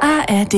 ARD.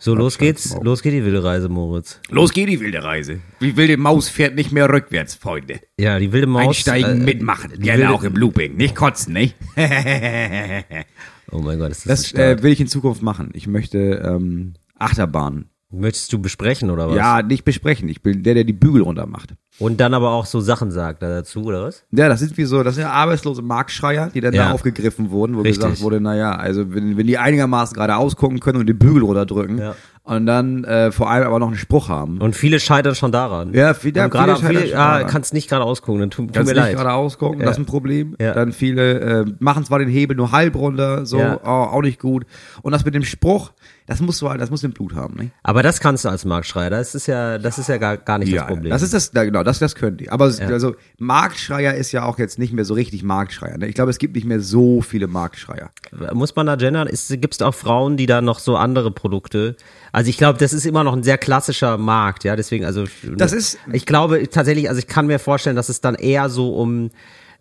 So, los geht's. Los geht die wilde Reise, Moritz. Los geht die wilde Reise. Die wilde Maus fährt nicht mehr rückwärts, Freunde. Ja, die wilde Maus. Einsteigen, äh, mitmachen. die Gerne wilde- auch im Looping. Nicht kotzen, nicht? Oh mein Gott, ist das, Das ein Start. äh, will ich in Zukunft machen. Ich möchte ähm, Achterbahn. Möchtest du besprechen oder was? Ja, nicht besprechen. Ich bin der, der die Bügel runter macht. Und dann aber auch so Sachen sagt da dazu, oder was? Ja, das sind wie so, das sind ja arbeitslose Marktschreier, die dann Ja. da aufgegriffen wurden, wo Richtig. gesagt wurde, naja, also wenn, wenn die einigermaßen gerade ausgucken können und den Bügel runterdrücken Ja. Und dann äh, vor allem aber noch einen Spruch haben. Und viele scheitern schon daran. Ja, viele- Und gerade viele scheitern viele, schon ah, daran. kannst nicht gerade ausgucken, dann tu, Kannst mir nicht leid. gerade ausgucken, Ja. das ist ein Problem. Ja. Dann viele äh, machen zwar den Hebel nur halb runter, so, Ja. oh, auch nicht gut. Und das mit dem Spruch, das musst du halt, das muss im Blut haben, ne? Aber das kannst du als Marktschreier. Das ist ja, das ist ja gar, gar nicht das Problem. das ist das, na, genau, das, das können die. Aber es- also Marktschreier ist ja auch jetzt nicht mehr so richtig Marktschreier. Ne? Ich glaube, es gibt nicht mehr so viele Marktschreier. Muss man da gendern? Gibt es auch Frauen, die da noch so andere Produkte? Also ich glaube, das ist immer noch ein sehr klassischer Markt, ja. Deswegen, also Das ist- Ich glaube tatsächlich, also ich kann mir vorstellen, dass es dann eher so um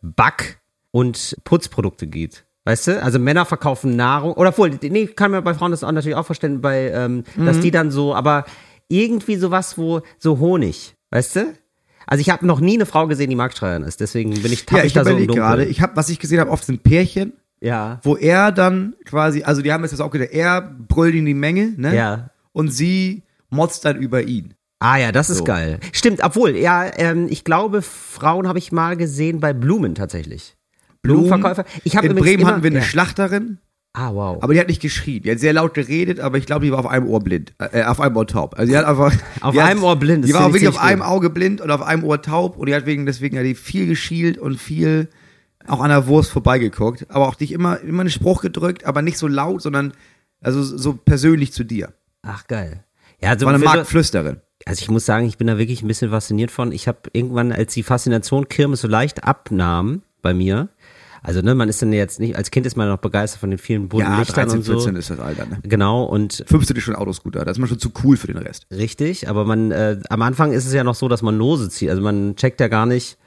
Back- und Putzprodukte geht. Weißt du? Also Männer verkaufen Nahrung. Oder obwohl, nee, ich kann mir bei Frauen das auch natürlich auch vorstellen, bei, ähm, dass Mhm. die dann so, aber irgendwie sowas, wo so Honig, weißt du? Also ich habe noch nie eine Frau gesehen, die Marktschreierin ist. Deswegen bin ich tapp Ja, ich da so im Dunkeln. gerade, ich habe, was ich gesehen habe, oft sind Pärchen, ja. wo er dann quasi, also die haben jetzt das auch gesagt, er brüllt in die Menge, ne? Ja. Und sie motzt dann über ihn. Ah ja, das ist So. geil. Stimmt, obwohl, ja, ähm, ich glaube, Frauen habe ich mal gesehen bei Blumen tatsächlich. Blumenverkäufer. Ich habe In Bremen immer, hatten wir eine ja. Schlachterin, Ah, wow. aber die hat nicht geschrien. Die hat sehr laut geredet, aber ich glaube, die war auf einem Ohr blind. Äh, auf einem Ohr taub. Also die hat einfach. Auf einem hat, Ohr blind, das Die war auch wirklich auf einem. Auge blind und auf einem Ohr taub und die hat wegen, deswegen hat die viel geschielt und viel auch an der Wurst vorbeigeguckt. Aber auch dich immer, immer einen Spruch gedrückt, aber nicht so laut, sondern also so persönlich zu dir. Ach, geil. Ja, also, War eine Marktflüsterin. also ich muss sagen, ich bin da wirklich ein bisschen fasziniert von. Ich habe irgendwann, als die Faszination Kirmes so leicht abnahm bei mir, also ne, man ist dann jetzt nicht, als Kind ist man noch begeistert von den vielen bunten Ja, Lichtern 13, und so. 14 ist das Alter, ne? Genau, und 15 ist schon Autoscooter, da ist man schon zu cool für den Rest. Richtig, aber man äh, am Anfang ist es ja noch so, dass man Lose zieht. Also man checkt ja gar nicht.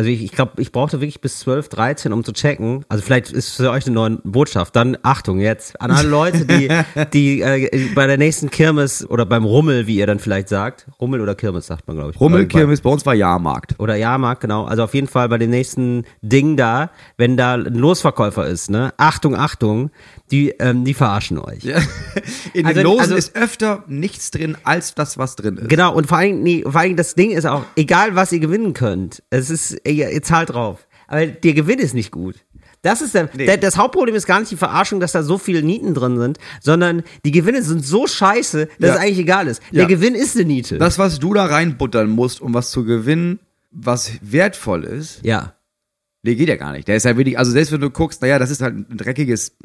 Also ich, ich glaube, ich brauchte wirklich bis 12, 13, um zu checken. Also vielleicht ist für euch eine neue Botschaft. Dann Achtung jetzt an alle Leute, die die äh, bei der nächsten Kirmes oder beim Rummel, wie ihr dann vielleicht sagt, Rummel oder Kirmes sagt man glaube ich. Rummel, Kirmes, bei uns war Jahrmarkt. oder Jahrmarkt, genau. Also auf jeden Fall bei dem nächsten Ding da, wenn da ein Losverkäufer ist, ne? Achtung, Achtung, die ähm, die verarschen euch. In Also- den Losen also- ist öfter nichts drin, als das, was drin ist. Genau, und vor allem, nee, vor allem das Ding ist auch, egal was ihr gewinnen könnt, es ist, ihr, ihr zahlt drauf. Aber der Gewinn ist nicht gut. Das ist der, der, das Hauptproblem ist gar nicht die Verarschung, dass da so viele Nieten drin sind, sondern die Gewinne sind so scheiße, dass Ja. es eigentlich egal ist. Der Ja. Gewinn ist eine Niete. Das, was du da reinbuttern musst, um was zu gewinnen, was wertvoll ist, ja. nee, geht ja gar nicht. Der ist ja wirklich, also selbst wenn du guckst, naja, das ist halt ein dreckiges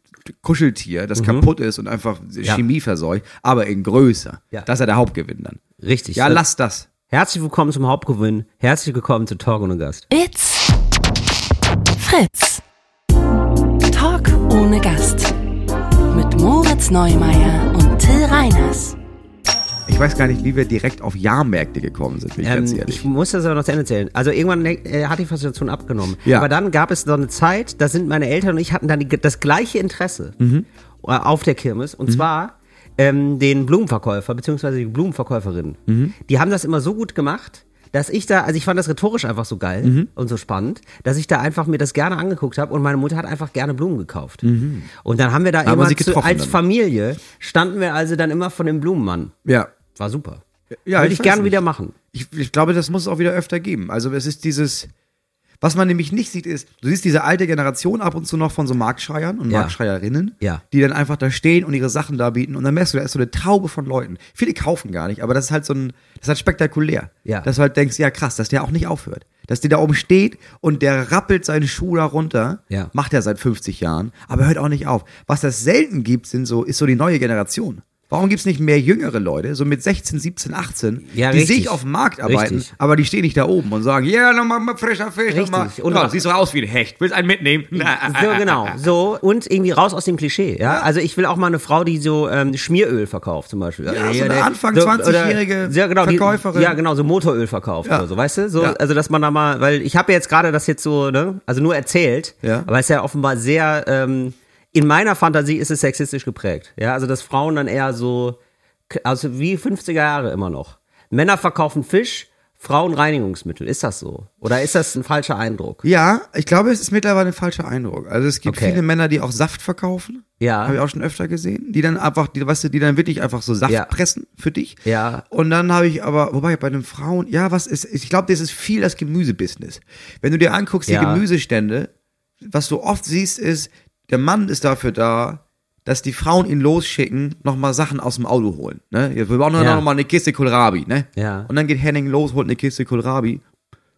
Kuscheltier, das kaputt ist und einfach Mhm. Ja. Chemie verseucht, aber in größer. Ja. Das ist ja der Hauptgewinn dann. Richtig. Ja, lass das. Herzlich willkommen zum Hauptgewinn. Herzlich willkommen zu Talk ohne Gast. It's Fritz. Talk ohne Gast. Mit Moritz Neumeier und Till Reiners. Ich weiß gar nicht, wie wir direkt auf Jahrmärkte gekommen sind, bin ich ganz Ähm, ehrlich. ich muss das aber noch zu Ende zählen. Also irgendwann äh, hat die Faszination abgenommen. Ja. Aber dann gab es so eine Zeit, da sind meine Eltern und ich hatten dann die, das gleiche Interesse Mhm. äh, auf der Kirmes. Und zwar ähm, den Blumenverkäufer, beziehungsweise die Blumenverkäuferin. Mhm. Die haben das immer so gut gemacht, dass ich da, also ich fand das rhetorisch einfach so geil Mhm. und so spannend, dass ich da einfach mir das gerne angeguckt habe und meine Mutter hat einfach gerne Blumen gekauft. Und dann haben wir da Mhm. Haben immer zu, als dann? Familie, standen wir also dann immer von dem Blumenmann. ja. War super. Ja, Würde ich ich gerne wieder machen. Ich, ich glaube, das muss es auch wieder öfter geben. Also es ist dieses, was man nämlich nicht sieht, ist, du siehst diese alte Generation ab und zu noch von so Marktschreiern und Ja. Marktschreierinnen, Ja. die dann einfach da stehen und ihre Sachen da bieten und dann merkst du, da ist so eine Taube von Leuten. Viele kaufen gar nicht, aber das ist halt so ein, das ist halt spektakulär. Ja. Dass du halt denkst, ja krass, dass der auch nicht aufhört. Dass der da oben steht und der rappelt seinen Schuh da runter, Ja. macht er seit 50 Jahren, aber hört auch nicht auf. Was das selten gibt, sind so, ist so die neue Generation. Warum gibt's nicht mehr jüngere Leute, so mit 16, 17, 18, Ja, die sich auf dem Markt arbeiten, Richtig. aber die stehen nicht da oben und sagen, ja, nochmal mal frischer Fisch, Richtig. nochmal. Und- Ja, siehst doch aus wie ein Hecht, willst einen mitnehmen? So, genau. So, und irgendwie raus aus dem Klischee, ja. Also ich will auch mal eine Frau, die so ähm, Schmieröl verkauft, zum Beispiel. Ja, so eine der- Anfang so, 20-jährige oder- ja, genau, die- Verkäuferin. Ja, genau, so Motoröl verkauft Ja. oder so, weißt du? So, Ja. also dass man da mal, weil ich habe jetzt gerade das jetzt so, ne, also nur erzählt, Ja. aber es ist ja offenbar sehr ähm, in meiner Fantasie ist es sexistisch geprägt. Ja, also dass Frauen dann eher so, also wie 50er Jahre immer noch. Männer verkaufen Fisch, Frauen Reinigungsmittel. Ist das so? Oder ist das ein falscher Eindruck? Ja, ich glaube, es ist mittlerweile ein falscher Eindruck. Also es gibt Okay. viele Männer, die auch Saft verkaufen. Ja. Habe ich auch schon öfter gesehen. Die dann einfach, die, weißt du, die dann wirklich einfach so Saft Ja. pressen für dich. Ja. Und dann habe ich aber, wobei bei den Frauen, ja, was ist, ich glaube, das ist viel das Gemüsebusiness. Wenn du dir anguckst, die Ja. Gemüsestände, was du oft siehst, ist, der Mann ist dafür da, dass die Frauen ihn losschicken, nochmal Sachen aus dem Auto holen. Ne? Wir brauchen Ja. noch mal eine Kiste Kohlrabi, ne? Ja. Und dann geht Henning los, holt eine Kiste Kohlrabi,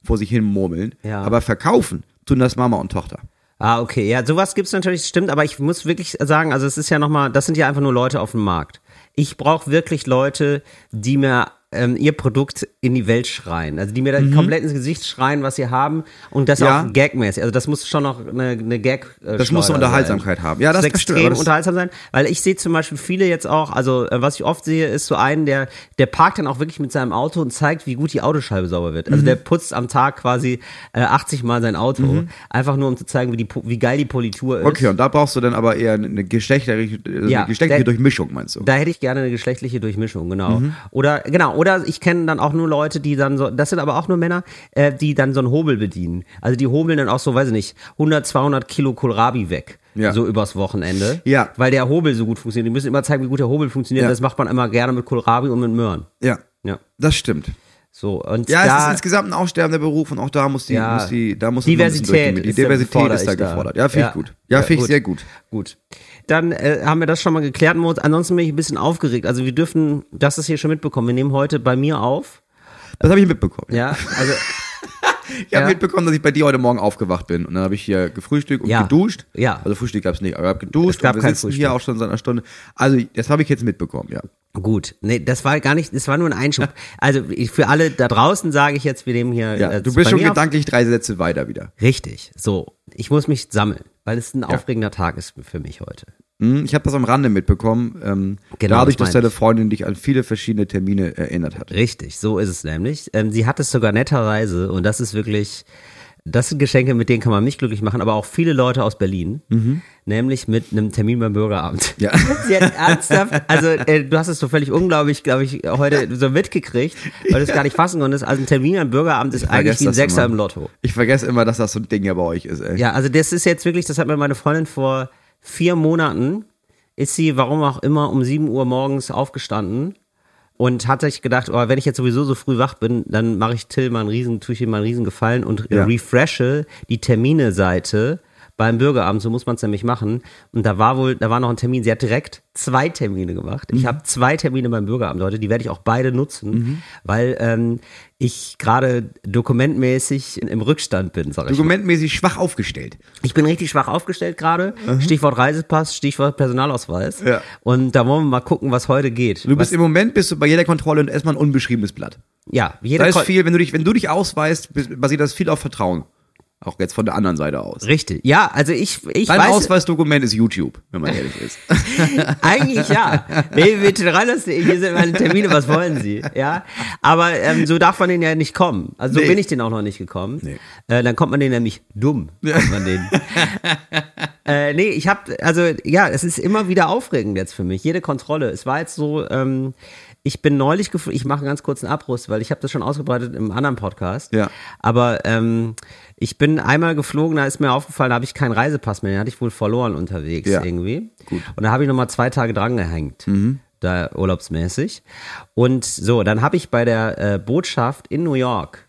vor sich hin murmeln. Ja. Aber verkaufen tun das Mama und Tochter. Ah, okay. Ja, sowas gibt's natürlich, stimmt, aber ich muss wirklich sagen, also es ist ja nochmal, das sind ja einfach nur Leute auf dem Markt. Ich brauche wirklich Leute, die mir ähm, ihr Produkt in die Welt schreien. Also die mir da komplett ins Gesicht schreien, was sie haben und das Mhm. Ja. auch gagmäßig. Also das muss schon noch eine, eine Gag äh, Das muss eine Unterhaltsamkeit sein. haben. Ja, das, das stimmt. extrem das- unterhaltsam sein, weil ich sehe zum Beispiel viele jetzt auch, also äh, was ich oft sehe, ist so einen, der der parkt dann auch wirklich mit seinem Auto und zeigt, wie gut die Autoscheibe sauber wird. Mhm. Also der putzt am Tag quasi äh, 80 Mal sein Auto, einfach nur um zu zeigen, wie die wie geil die Politur ist. Okay, und da brauchst du dann aber eher eine geschlechtliche, also Ja, eine geschlechtliche der- Durchmischung, meinst du? Da hätte ich gerne eine geschlechtliche Durchmischung, genau. Mhm. Oder genau, oder ich kenne dann auch nur Leute, die dann so, das sind aber auch nur Männer, äh, die dann so einen Hobel bedienen. Also die hobeln dann auch so, weiß ich nicht, 100, 200 Kilo Kohlrabi weg. Ja. So übers Wochenende. Ja. Weil der Hobel so gut funktioniert. Die müssen immer zeigen, wie gut der Hobel funktioniert. Ja. Das macht man immer gerne mit Kohlrabi und mit Möhren. Ja, Ja. das stimmt. So, und Ja, da, es ist insgesamt ein aussterbender Beruf und auch da muss die, Ja. muss die, da muss Diversität. Die Diversität ist da gefordert. Ja, finde Ja. ich gut. Ja, Ja, finde ich sehr gut. Gut. Dann äh, haben wir das schon mal geklärt. Ansonsten bin ich ein bisschen aufgeregt. Also wir dürfen, das ist hier schon mitbekommen. Wir nehmen heute bei mir auf. Das habe ich mitbekommen. Ja, also Ich habe Ja. mitbekommen, dass ich bei dir heute Morgen aufgewacht bin und dann habe ich hier gefrühstückt und Ja. geduscht. Ja. Also Frühstück gab's nicht, aber ich habe geduscht Es gab und wir kein sitzen Frühstück. hier auch schon seit einer Stunde. Also das habe ich jetzt mitbekommen, ja. Gut, nee, das war gar nicht, das war nur ein Einschub. Also ich, für alle da draußen sage ich jetzt, wir nehmen hier. Ja, äh, du bist schon mir auf. gedanklich drei Sätze weiter wieder. Richtig, so. Ich muss mich sammeln, weil es ein aufregender Tag ist für mich heute. Hm, Ich habe das am Rande mitbekommen, ähm, Genau, dadurch, das dass deine Freundin dich an viele verschiedene Termine erinnert hat. Richtig, so ist es nämlich. Ähm, sie hat es sogar netterweise und das ist wirklich, das sind Geschenke, mit denen kann man mich glücklich machen, aber auch viele Leute aus Berlin, nämlich mit einem Termin beim Bürgeramt. Ja. Sie hat ernsthaft, also äh, du hast es so völlig unglaublich, glaube ich, heute so mitgekriegt, weil du es gar nicht fassen konntest. Also ein Termin beim Bürgeramt ist eigentlich wie ein Sechser immer. im Lotto. Ich vergesse immer, dass das so ein Ding ja bei euch ist, ey. Ja, also das ist jetzt wirklich, das hat mir meine Freundin vor vier Monaten, ist sie, warum auch immer, um 7 Uhr morgens aufgestanden und hat sich gedacht, oh, wenn ich jetzt sowieso so früh wach bin, dann mache ich Till mal einen riesen, tue ich ihm mal einen riesen Gefallen und Ja. refreshe die Termine-Seite beim Bürgeramt, so muss man es nämlich machen. Und da war wohl, da war noch ein Termin. Sie hat direkt zwei Termine gemacht. Mhm. Ich habe zwei Termine beim Bürgeramt heute, die werde ich auch beide nutzen, weil ähm, ich gerade dokumentmäßig im Rückstand bin, sag ich mal. Dokumentmäßig schwach aufgestellt. Ich bin richtig schwach aufgestellt gerade. Stichwort Reisepass, Stichwort Personalausweis. Ja. Und da wollen wir mal gucken, was heute geht. Du bist was, im Moment bist du bei jeder Kontrolle erstmal ein unbeschriebenes Blatt. ja, Da jeder ist Kon- viel, wenn du dich, wenn du dich ausweist, basiert das viel auf Vertrauen. Auch jetzt von der anderen Seite aus. Richtig. Ja, also ich, ich Dein weiß, Ausweisdokument ist YouTube, wenn man ehrlich ist. eigentlich ja. www.reiners.de, hier sind meine Termine, was wollen Sie? Ja. Aber ähm, so darf man den ja nicht kommen. Also so Nee. bin ich den auch noch nicht gekommen. Nee. Äh, dann kommt man den nämlich dumm. Kommt man den. äh, nee, ich habe, also ja, es ist immer wieder aufregend jetzt für mich. Jede Kontrolle. Es war jetzt so, ähm, ich bin neulich geflogen, ich mache einen ganz kurzen Abriss, weil ich habe das schon ausgebreitet im anderen Podcast. Ja. Aber ähm, ich bin einmal geflogen, da ist mir aufgefallen, da habe ich keinen Reisepass mehr, den hatte ich wohl verloren unterwegs Ja. irgendwie. Gut. Und da habe ich nochmal zwei Tage dran gehängt. Da urlaubsmäßig. Und so, dann habe ich bei der äh, Botschaft in New York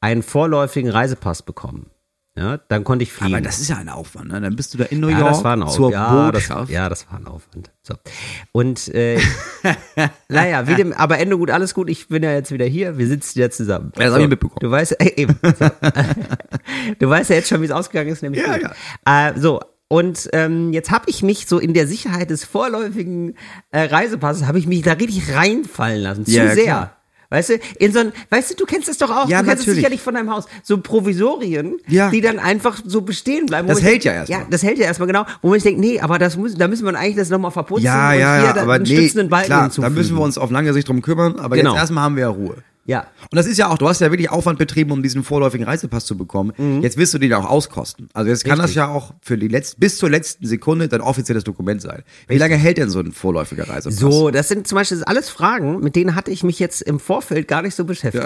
einen vorläufigen Reisepass bekommen. Ja, dann konnte ich fliegen. Aber das ist ja ein Aufwand, ne? Dann bist du da in New ja, York das war ein Aufwand. zur ja, das, Botschaft. ja, das war ein Aufwand. So. Und äh, naja, wie dem, aber Ende gut, alles gut. Ich bin ja jetzt wieder hier. Wir sitzen ja zusammen. Ja, das hab ich mitbekommen. Du weißt, äh, eben. So. du weißt ja jetzt schon, wie es ausgegangen ist, nämlich Ja, gut. Äh, so. Und ähm, jetzt habe ich mich so in der Sicherheit des vorläufigen äh, Reisepasses, habe ich mich da richtig reinfallen lassen. Zu Ja, ja, sehr. klar. Weißt du, in so ein, weißt du, du kennst das doch auch, Ja, du kennst es sicherlich von deinem Haus, so Provisorien, Ja. die dann einfach so bestehen bleiben. Das hält ja erstmal. Ja, das hält ja erstmal genau, wo man sich denkt, nee, aber das muss, da müssen wir eigentlich das nochmal verputzen Ja, und ja, hier ja, da- aber einen nee, stützenden Balken klar, da müssen wir uns auf lange Sicht drum kümmern, aber Genau. jetzt erstmal haben wir ja Ruhe. Ja. Und das ist ja auch, du hast ja wirklich Aufwand betrieben, um diesen vorläufigen Reisepass zu bekommen. Jetzt wirst du den auch auskosten. Also jetzt kann das ja auch für die letzte, bis zur letzten Sekunde dein offizielles Dokument sein. Wie lange hält denn so ein vorläufiger Reisepass? So, das sind zum Beispiel alles Fragen, mit denen hatte ich mich jetzt im Vorfeld gar nicht so beschäftigt.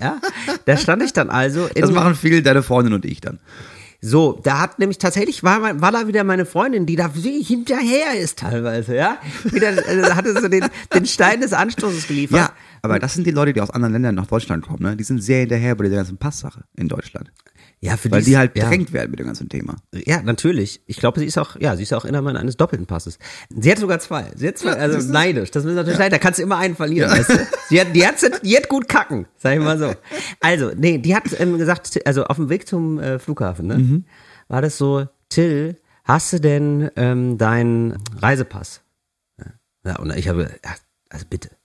Ja, da stand ich dann also Das machen viel deine Freundin und ich dann. so, da hat nämlich tatsächlich war, war da wieder meine Freundin, die da hinterher ist teilweise, ja, wieder äh, hatte so den, den Stein des Anstoßes geliefert. Ja, aber das sind die Leute, die aus anderen Ländern nach Deutschland kommen, ne? Die sind sehr hinterher bei dieser ganzen Passsache in Deutschland. ja, für Weil ist- die halt ja. bedrängt werden mit dem ganzen Thema. Ja, natürlich. Ich glaube, sie ist auch, ja, sie ist auch Inhaberin eines doppelten Passes. Sie hat sogar zwei. Sie hat zwei, also neidisch. Das ist natürlich leid. Da kannst du immer einen verlieren. Weißt du? Sie hat, die hat, die hat gut kacken, sag ich mal so. Also, nee, die hat ähm, gesagt, also auf dem Weg zum äh, Flughafen, ne, Mhm. war das so, Till, hast du denn ähm, deinen Reisepass? Ja, Ja, und ich habe, ja, also bitte, ja,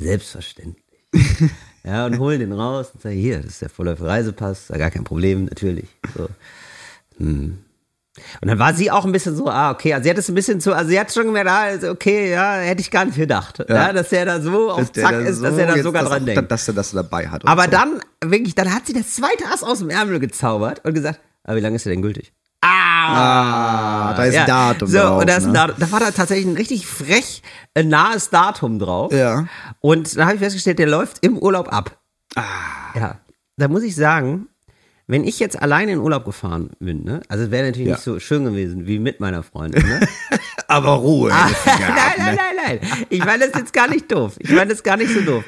selbstverständlich. Ja, und hol den raus und sag, hier, das ist der vorläufige Reisepass, da gar kein Problem, natürlich. So. Hm. Und dann war sie auch ein bisschen so, ah, okay, also sie hat es ein bisschen so, also sie hat schon gemerkt, ah, also okay, ja, hätte ich gar nicht gedacht, ja, dass der da so auf Zack da ist, dass er da sogar das dran auch- denkt. Dass er das dabei hat. Aber so. dann, wirklich, dann hat sie das zweite Ass aus dem Ärmel gezaubert und gesagt, aber wie lange ist der denn gültig? Ah, da ist ein Datum so, drauf. Und da, ist ein ne? Datum, da war da tatsächlich ein richtig frech äh, nahes Datum drauf. Ja. Und da habe ich festgestellt, der läuft im Urlaub ab. Ah. Ja. Da muss ich sagen, wenn ich jetzt alleine in Urlaub gefahren bin, ne? Also es wäre natürlich Ja. nicht so schön gewesen wie mit meiner Freundin, ne? Aber Ruhe. nein, nein, nein, nein. Ich meine das jetzt gar nicht doof. Ich meine das gar nicht so doof.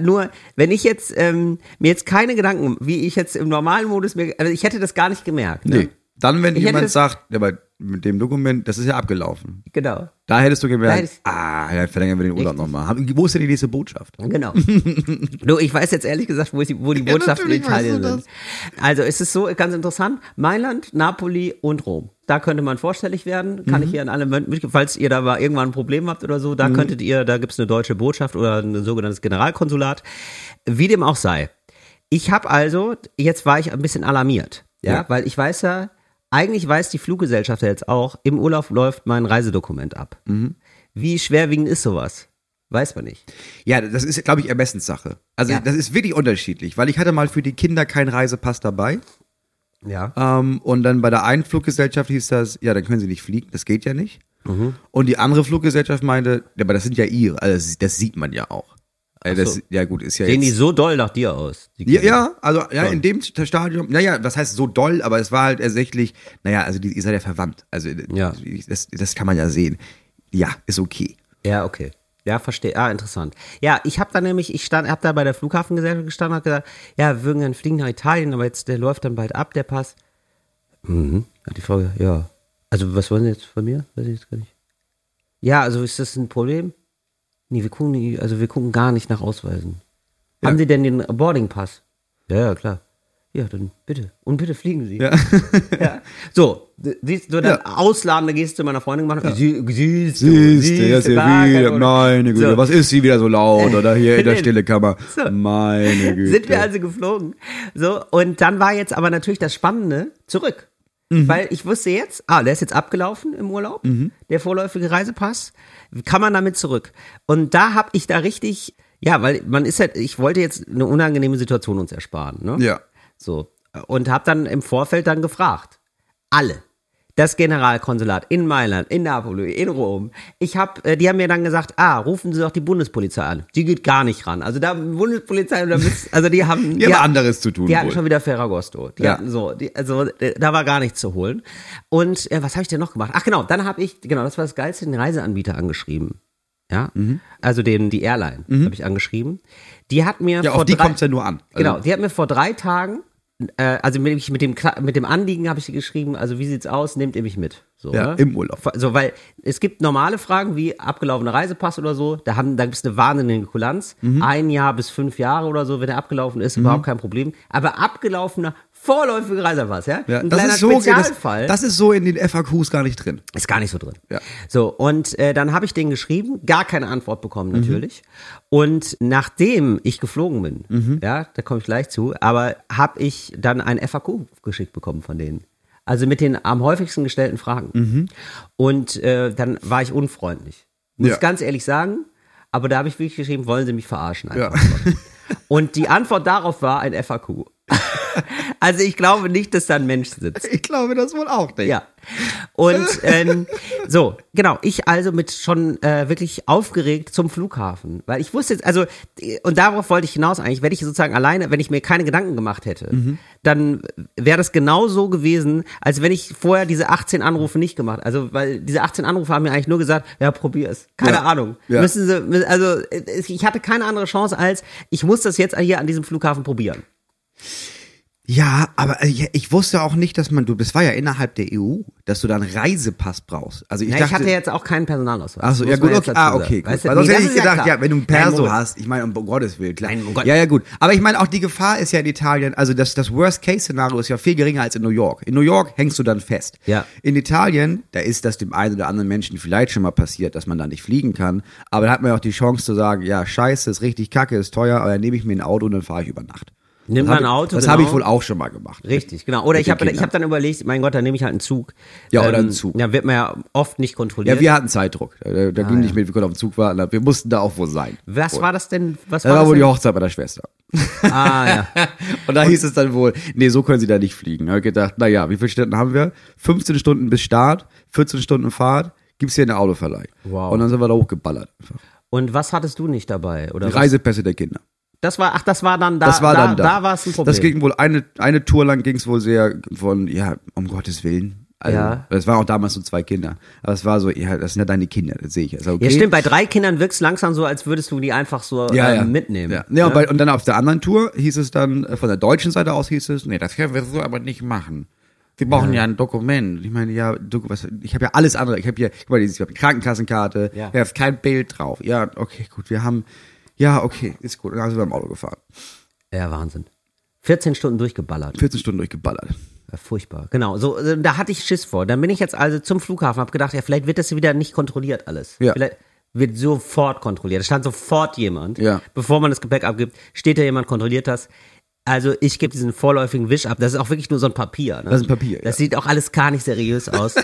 Nur, wenn ich jetzt ähm, mir jetzt keine Gedanken, wie ich jetzt im normalen Modus mir, also ich hätte das gar nicht gemerkt. Ne? Nee. Dann, wenn Ich jemand sagt, ja, aber mit dem Dokument, das ist ja abgelaufen. Genau. Da hättest du gemerkt, ah, ja, verlängern wir den Urlaub nochmal. Wo ist denn die nächste Botschaft? Genau. du, ich weiß jetzt ehrlich gesagt, wo, die, wo die Botschaften in natürlich weißt Italien du sind. Also es ist so ganz interessant. Mailand, Napoli und Rom. Da könnte man vorstellig werden. Kann ich hier an alle mit, falls ihr da mal irgendwann ein Problem habt oder so, da könntet ihr, da gibt's eine deutsche Botschaft oder ein sogenanntes Generalkonsulat. Wie dem auch sei. Ich habe also, jetzt war ich ein bisschen alarmiert. Ja, Ja. weil ich weiß ja, eigentlich weiß die Fluggesellschaft ja jetzt auch, im Urlaub läuft mein Reisedokument ab. Wie schwerwiegend ist sowas? Weiß man nicht. Ja, das ist, glaube ich, Ermessenssache. Also Ja. das ist wirklich unterschiedlich, weil ich hatte mal für die Kinder keinen Reisepass dabei. Ja. Ähm, und dann bei der einen Fluggesellschaft hieß das, ja, dann können sie nicht fliegen, das geht ja nicht. Mhm. Und die andere Fluggesellschaft meinte, ja, aber das sind ja ihre, also das, das sieht man ja auch. Ach das, so. ja gut, ist ja Sehen die jetzt, so doll nach dir aus? die ja, ja, also ja, in dem Stadium, naja, was heißt so doll, aber es war halt tatsächlich, naja, also die, ihr seid ja verwandt. Also Ja. das, das kann man ja sehen. Ja, ist okay. Ja, okay. Ja, verstehe. Ah, interessant. Ja, ich habe da nämlich, ich stand, habe da bei der Flughafengesellschaft gestanden und gesagt, ja, wir würden gerne fliegen nach Italien, aber jetzt, der läuft dann bald ab, der Pass. Mhm. Hat die Frage, ja. Also, was wollen Sie jetzt von mir? Weiß ich jetzt gar nicht. Ja, also ist das ein Problem? Nee, wir gucken, also wir gucken gar nicht nach Ausweisen. Ja. Haben Sie denn den Boarding-Pass? Ja, ja, klar. Ja, dann bitte. Und bitte fliegen Sie. Ja. Ja. So, siehst du dann Ja. ausladende Geste meiner Freundin gemacht? Sie, siehst du, Siehst du, jetzt gar kein wieder, meine Güte, So. was ist sie wieder so laut oder hier in der stille Kammer? So. Meine Güte. Sind wir also geflogen. So, und dann war jetzt aber natürlich das Spannende zurück. Weil ich wusste jetzt, ah, der ist jetzt abgelaufen im Urlaub, der vorläufige Reisepass. Kann man damit zurück? Und da habe ich da richtig, ja, weil man ist halt, ich wollte jetzt eine unangenehme Situation uns ersparen. Ne? Ja. So. Und habe dann im Vorfeld dann gefragt. Alle. Das Generalkonsulat in Mailand, in Napoli, in Rom. Ich hab, äh, die haben mir dann gesagt, ah, rufen Sie doch die Bundespolizei an. Die geht gar nicht ran. Also da Bundespolizei, also die haben, Die haben anderes zu tun Die hatten wohl. schon wieder Ferragosto. Die Ja. hatten so, die, also äh, da war gar nichts zu holen. Und äh, was habe ich denn noch gemacht? Ach genau, dann habe ich, genau, das war das Geilste, den Reiseanbieter angeschrieben. Ja, Mhm. also den, die Airline habe ich angeschrieben. Die hat mir Ja, vor auf die kommt's ja nur an. Also- Genau, die hat mir vor drei Tagen, also mit, mit, dem, mit dem Anliegen habe ich sie geschrieben, also wie sieht's aus, nehmt ihr mich mit? So, Ja, ne? im Urlaub. So, weil es gibt normale Fragen wie abgelaufener Reisepass oder so, da, haben, da gibt es eine wahnsinnige Kulanz. Mhm. Ein Jahr bis fünf Jahre oder so, wenn er abgelaufen ist, überhaupt kein Problem. Aber abgelaufener vorläufiger Reisepass, ja? Ja, Ein das kleiner ist so, das, Spezialfall. das ist so in den FAQs gar nicht drin. Ist gar nicht so drin. Ja. So, und äh, dann habe ich den geschrieben, gar keine Antwort bekommen Mhm. natürlich. Und nachdem ich geflogen bin, Mhm. ja, da komme ich gleich zu, aber habe ich dann ein FAQ geschickt bekommen von denen. Also mit den am häufigsten gestellten Fragen. Und äh, dann war ich unfreundlich. Muss Ja. ganz ehrlich sagen. aber da habe ich wirklich geschrieben, wollen Sie mich verarschen? Ja. Und die Antwort darauf war ein FAQ. Also ich glaube nicht, dass da ein Mensch sitzt. Ich glaube das wohl auch nicht. Ja. Und ähm, so, genau, ich also mit schon äh, wirklich aufgeregt zum Flughafen. Weil ich wusste jetzt, also, und darauf wollte ich hinaus eigentlich, wenn ich sozusagen alleine, wenn ich mir keine Gedanken gemacht hätte, Mhm. dann wäre das genau so gewesen, als wenn ich vorher diese 18 Anrufe nicht gemacht. Also, weil diese 18 Anrufe haben mir eigentlich nur gesagt, ja, probier es. Keine Ja. Ahnung. Ja. Müssen sie, also ich hatte keine andere Chance als, ich muss das jetzt hier an diesem Flughafen probieren. Ja, aber äh, ja, ich wusste auch nicht, dass man, du, das war ja innerhalb der EU, dass du da einen Reisepass brauchst. Also ich Ja, dachte, ich hatte jetzt auch keinen Personalausweis. Ach so, muss ja gut, okay. Ah, okay, gut. Weißt du, sonst nee, hätte ich gedacht, klar. ja, wenn du einen Nein, Perso Moritz. hast, ich meine, um Gottes Willen, klar. Nein, um Gott- ja, ja, gut. Aber ich meine, auch die Gefahr ist ja in Italien, also das, das Worst-Case-Szenario ist ja viel geringer als in New York. In New York hängst du dann fest. Ja. In Italien, da ist das dem einen oder anderen Menschen vielleicht schon mal passiert, dass man da nicht fliegen kann. Aber da hat man ja auch die Chance zu sagen, ja, scheiße, ist richtig kacke, ist teuer, aber dann nehme ich mir ein Auto und dann fahre ich über Nacht. Nimmt das man ein Auto, Das genau. habe ich wohl auch schon mal gemacht. Richtig, genau. Oder ich habe hab dann überlegt, mein Gott, dann nehme ich halt einen Zug. Ja, oder Ähm, einen Zug. Ja, wird man ja oft nicht kontrolliert. Ja, wir hatten Zeitdruck. Da, da ging ja. nicht mit, wir konnten auf den Zug warten. Wir mussten da auch wohl sein. Was war das denn? Was Das war das wohl die? Hochzeit meiner Schwester. Ah, ja. Und da hieß es dann wohl, nee, so können sie da nicht fliegen. Da habe ich gedacht, na ja, wie viele Stunden haben wir? 15 Stunden bis Start, 14 Stunden Fahrt, gibt's hier eine Autoverleih. Wow. Und dann sind wir da hochgeballert. Und was hattest du nicht dabei? Oder Die was? Reisepässe der Kinder. Das war, ach, das war dann da. Das war da, dann da. Da war es ein Problem. Das ging wohl eine, eine Tour lang ging's wohl sehr von, ja, um Gottes Willen. Also, Ja. Es waren auch damals nur zwei Kinder. Aber es war so, ja, das sind ja deine Kinder, das sehe ich. Also, okay. ja, stimmt. Bei drei Kindern wirkst langsam so, als würdest du die einfach so ja, ähm, ja. mitnehmen. Ja, ja, Und, bei, und dann auf der anderen Tour hieß es dann, äh, von der deutschen Seite aus hieß es, nee, das können wir so aber nicht machen. Wir brauchen ja, ein Dokument. Ich meine, ja, du, was, ich habe ja alles andere. Ich habe hier, guck mal, ich habe die Krankenkassenkarte, Ja. da ist kein Bild drauf. Ja, okay, gut, wir haben, ja, okay, ist gut. Und dann sind wir im Auto gefahren. ja, Wahnsinn. 14 Stunden durchgeballert. 14 Stunden durchgeballert. Ja, furchtbar. Genau. So, äh, da hatte ich Schiss vor. Dann bin ich jetzt also zum Flughafen, habe gedacht, ja, vielleicht wird das wieder nicht kontrolliert alles. Ja. Vielleicht wird sofort kontrolliert. Da stand sofort jemand. Ja. Bevor man das Gepäck abgibt, steht da jemand, kontrolliert das. Also ich gebe diesen vorläufigen Wisch ab. Das ist auch wirklich nur so ein Papier. Ne? Das ist ein Papier, Das ja. sieht auch alles gar nicht seriös aus.